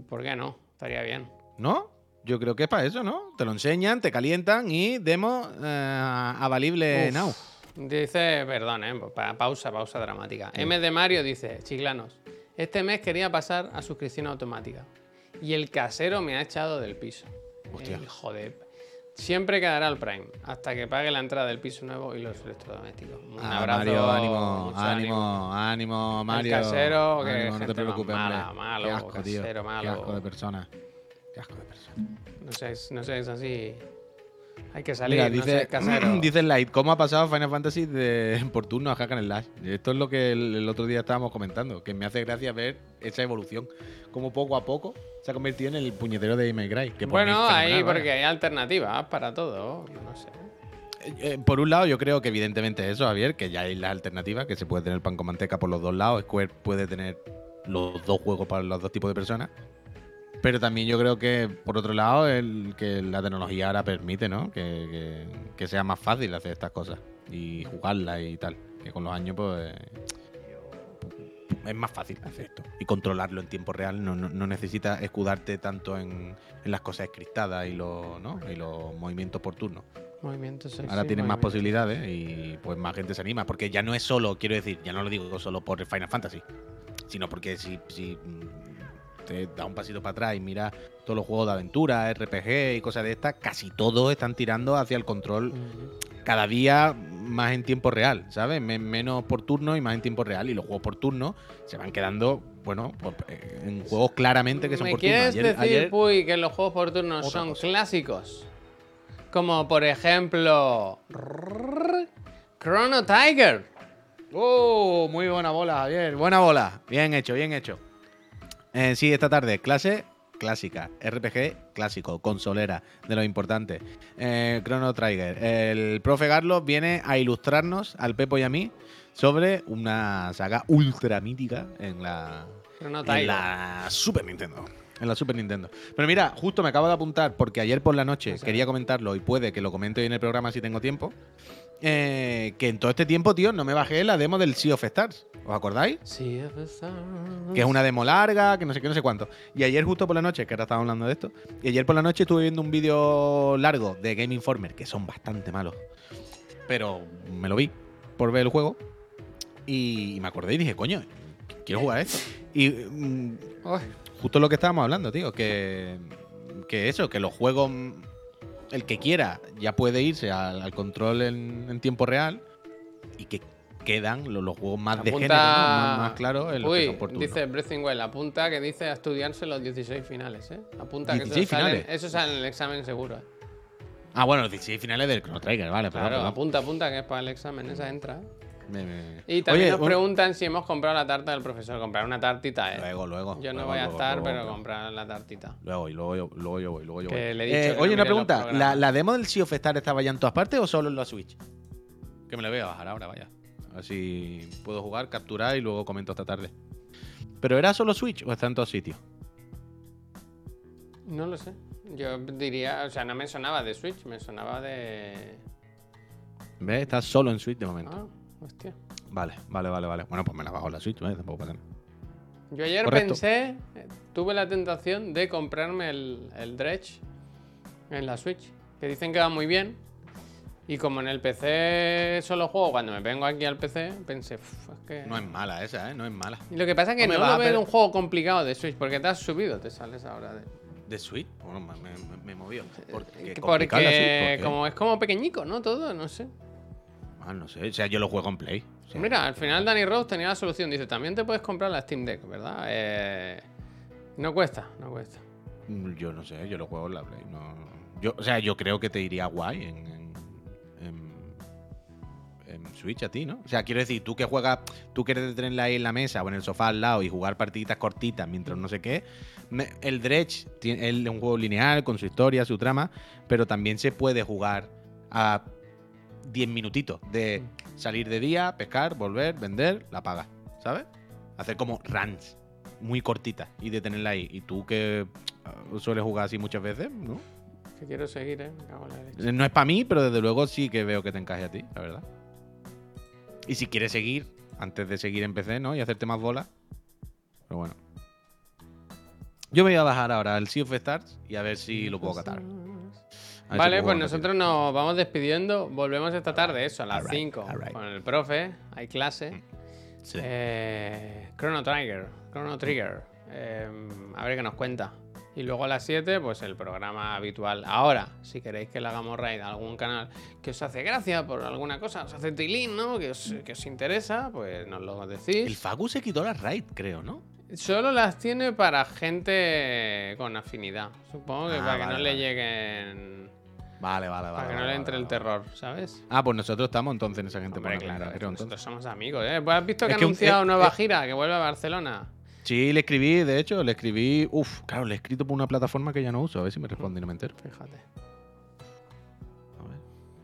¿Por qué no? Estaría bien. ¿No? Yo creo que es para eso, ¿no? Te lo enseñan, te calientan y demo eh, avalible Uf. now. Dice, perdón, eh, pa- pausa, pausa dramática. M de Mario dice, chiclanos, este mes quería pasar a suscripción automática y el casero me ha echado del piso. Hostia. El joder. Siempre quedará el Prime hasta que pague la entrada del piso nuevo y los electrodomésticos. Un Ah, abrazo. Mario, ánimo, ánimo, ánimo, Mario. El casero, que Ánimo, no te preocupes, mala, malo, Qué asco, tío. casero Qué malo. asco de persona. Qué asco de persona. No sé, no sé, es así. Hay que salir, Mira, dice, casero. dice Light, ¿cómo ha pasado Final Fantasy de, por turno a Hack and Slash? Esto es lo que el, el otro día estábamos comentando, que me hace gracia ver esa evolución. Como poco a poco se ha convertido en el puñetero de May Cry. Que bueno, ahí porque vaya. hay alternativas para todo, no sé. Eh, eh, por un lado, yo creo que evidentemente eso, Javier, que ya hay las alternativas, que se puede tener pan con manteca por los dos lados. Square puede tener los dos juegos para los dos tipos de personas. Pero también yo creo que, por otro lado, el, que la tecnología ahora permite, ¿no? Que, que- que sea más fácil hacer estas cosas y jugarlas y tal. Que con los años, pues. Es más fácil hacer esto. Y controlarlo en tiempo real. No, no, no necesitas escudarte tanto en, en las cosas scriptadas y los, ¿no? y los movimientos por turno. Movimiento sexy, Ahora tienen más posibilidades y pues más gente se anima. Porque ya no es solo, quiero decir, ya no lo digo solo por Final Fantasy, sino porque si, si te da un pasito para atrás y mira todos los juegos de aventura, RPG y cosas de estas, casi todos están tirando hacia el control cada día más en tiempo real, ¿sabes? Me- menos por turno y más en tiempo real. Y los juegos por turno se van quedando, bueno, por- eh, en juegos claramente que son ¿Me por turno. quieres Ayer- decir, ayer- Puy, que los juegos por turnos Otra son cosa. clásicos? Como por ejemplo. Chrono Tiger. ¡Oh! Muy buena bola, Javier. Buena bola. Bien hecho, bien hecho. Eh, sí, esta tarde, clase clásica. RPG clásico, consolera, de lo importante. Eh, Chrono Trigger. El profe Carlos viene a ilustrarnos al Pepo y a mí sobre una saga ultra mítica en la, Chrono en Tiger. la Super Nintendo. En la Super Nintendo. Pero mira, justo me acabo de apuntar porque ayer por la noche O sea. quería comentarlo y puede que lo comente hoy en el programa si tengo tiempo. Eh, que en todo este tiempo, tío, no me bajé la demo del Sea of Stars. ¿Os acordáis? Sea of Stars. Que es una demo larga, que no sé qué, no sé cuánto. Y ayer justo por la noche, que ahora estaba hablando de esto, y ayer por la noche estuve viendo un vídeo largo de Game Informer, que son bastante malos. Pero me lo vi por ver el juego y, me acordé y dije, coño, quiero jugar esto. Y mm, justo lo que estábamos hablando, tío, que, que eso, que los juegos, el que quiera ya puede irse al, al control en, en tiempo real y que quedan los, los juegos más de género, ¿no? más, más claros, en los que son dice Breathing Well, apunta que dice a estudiarse los 16 finales, ¿eh? Apunta que 16 eso sale, finales. eso sale en el examen seguro, ¿eh? Ah, bueno, los 16 finales del Chrono Trigger, vale, perdón, Claro, perdón. apunta, apunta que es para el examen, esa entra. ¿eh? Y también Oye, nos un- preguntan si hemos comprado la tarta del profesor. Comprar una tartita, ¿eh? Luego, luego. Yo no luego, voy a luego, estar, luego, pero luego. comprar la tartita. Luego, y luego yo, luego yo voy, luego yo Que voy. le he dicho Eh, que no oye, una pregunta. ¿La, demo del Sea of Stars estaba ya en todas partes o solo en la Switch? Que me la voy a bajar ahora, vaya. A ver si puedo jugar, capturar y luego comento esta tarde. ¿Pero era solo Switch o está en todos sitios? No lo sé. Yo diría, o sea, no me sonaba de Switch, me sonaba de. ¿Ves? Está solo en Switch de momento. Ah, hostia. Vale, vale, vale, vale. Bueno, pues me la bajo la Switch, ¿vale? Tampoco pasa nada. Yo ayer Correcto. pensé, eh, tuve la tentación de comprarme el, el Dredge en la Switch, que dicen que va muy bien. Y como en el PC solo juego cuando me vengo aquí al PC, pensé, "Uf, es que. No es mala esa, ¿eh? No es mala. Y lo que pasa es que no vas lo a veo un juego complicado de Switch, porque te has subido, te sales ahora de. ¿De Switch? Bueno, me, me, me movió. Porque, Porque complicado la Switch, ¿por qué? como es como pequeñico, ¿no? Todo, no sé. Ah, no sé. O sea, yo lo juego en Play. O sea, Mira, al final Danny Rose tenía la solución. Dice, también te puedes comprar la Steam Deck, ¿verdad? Eh, no cuesta, no cuesta. Mm, Yo no sé, yo lo juego en la Play. No, Yo, o sea, yo creo que te iría guay en, en, en- en Switch a ti, ¿no? O sea, quiero decir, tú que juegas, tú quieres tenerla ahí en la mesa o en el sofá al lado y jugar partiditas cortitas mientras no sé qué. me- el Dredge tiene, es un juego lineal con su historia, su trama, pero también se puede jugar a 10 minutitos de salir de día, pescar, volver, vender, la pagas, ¿sabes? Hacer como runs muy cortitas y de tenerla ahí. Y tú que uh, sueles jugar así muchas veces, ¿no? Que quiero seguir, ¿eh? La leche. No es para mí, pero desde luego sí que veo que te encaje a ti, la verdad. Y si quieres seguir, antes de seguir en PC, ¿no? Y hacerte más bolas. Pero bueno. Yo me voy a bajar ahora el Sea of Stars y a ver si lo puedo catar. Vale, pues nosotros nos vamos despidiendo. Volvemos esta tarde, eso, a las Alright, 5. alright. Con el profe, hay clase. rápido. Sí. Eh, Chrono Trigger. Chrono Trigger. Eh, a ver qué nos cuenta. Y luego a las 7, pues el programa habitual. Ahora, si queréis que le hagamos raid a algún canal que os hace gracia por alguna cosa, os hace tilín, ¿no? Que os, que os interesa, pues nos lo decís. El Fagu se quitó la raid, creo, ¿no? Solo las tiene para gente con afinidad. Supongo que Ah, para que vale, no le lleguen. Vale, vale, vale. Para que no vale, le entre vale, el terror, ¿sabes? Ah, pues nosotros estamos entonces en esa gente. Hombre, por la claro, creo, nosotros entonces. somos amigos, ¿eh? Pues has visto que ha un- anunciado eh, nueva eh. gira, que vuelve a Barcelona. Sí, le escribí, de hecho, le escribí. Uf, claro, le he escrito por una plataforma que ya no uso. A ver si me responde y no me entero. Fíjate. A ver.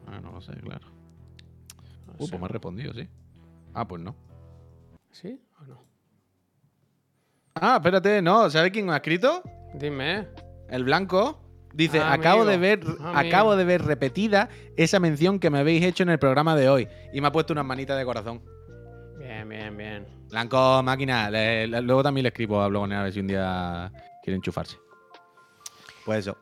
Ah, no lo sé, claro. No Uh, sé. pues me ha respondido, sí. Ah, pues no. ¿Sí o no? Ah, espérate, no. ¿Sabes quién me ha escrito? Dime. El blanco. Dice, Ah, acabo de ver, Amigo. acabo de ver repetida esa mención que me habéis hecho en el programa de hoy. Y me ha puesto unas manitas de corazón. Bien, bien, bien. Blanco, máquina. le- le- luego también le escribo a Blogonear a ver si un día quiere enchufarse. Pues eso.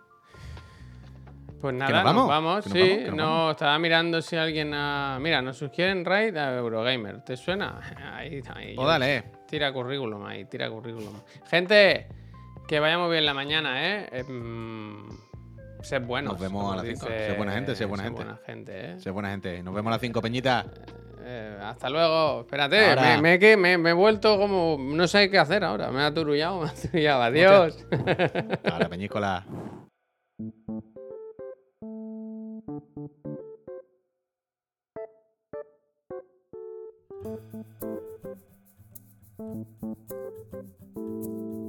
Pues nos nada, vamos? nos vamos. ¿Que nos sí, vamos? ¿Que nos no, vamos? estaba mirando si alguien. Mira, nos sugieren raid a Eurogamer. ¿Te suena? Ahí, ahí. Pues dale. Tira currículum ahí, tira currículum. Gente, que vayamos bien la mañana, ¿eh? Em, eh ser buenos. Nos vemos a las 5. Sé buena gente, sé buena gente. Buena ¿eh? buena gente. Nos vemos a las 5, Peñita. Eh, hasta luego. Espérate, me, he vuelto como. No sé qué hacer ahora. Me ha aturullado, me ha aturullado. Adiós. ahora, Peñícola.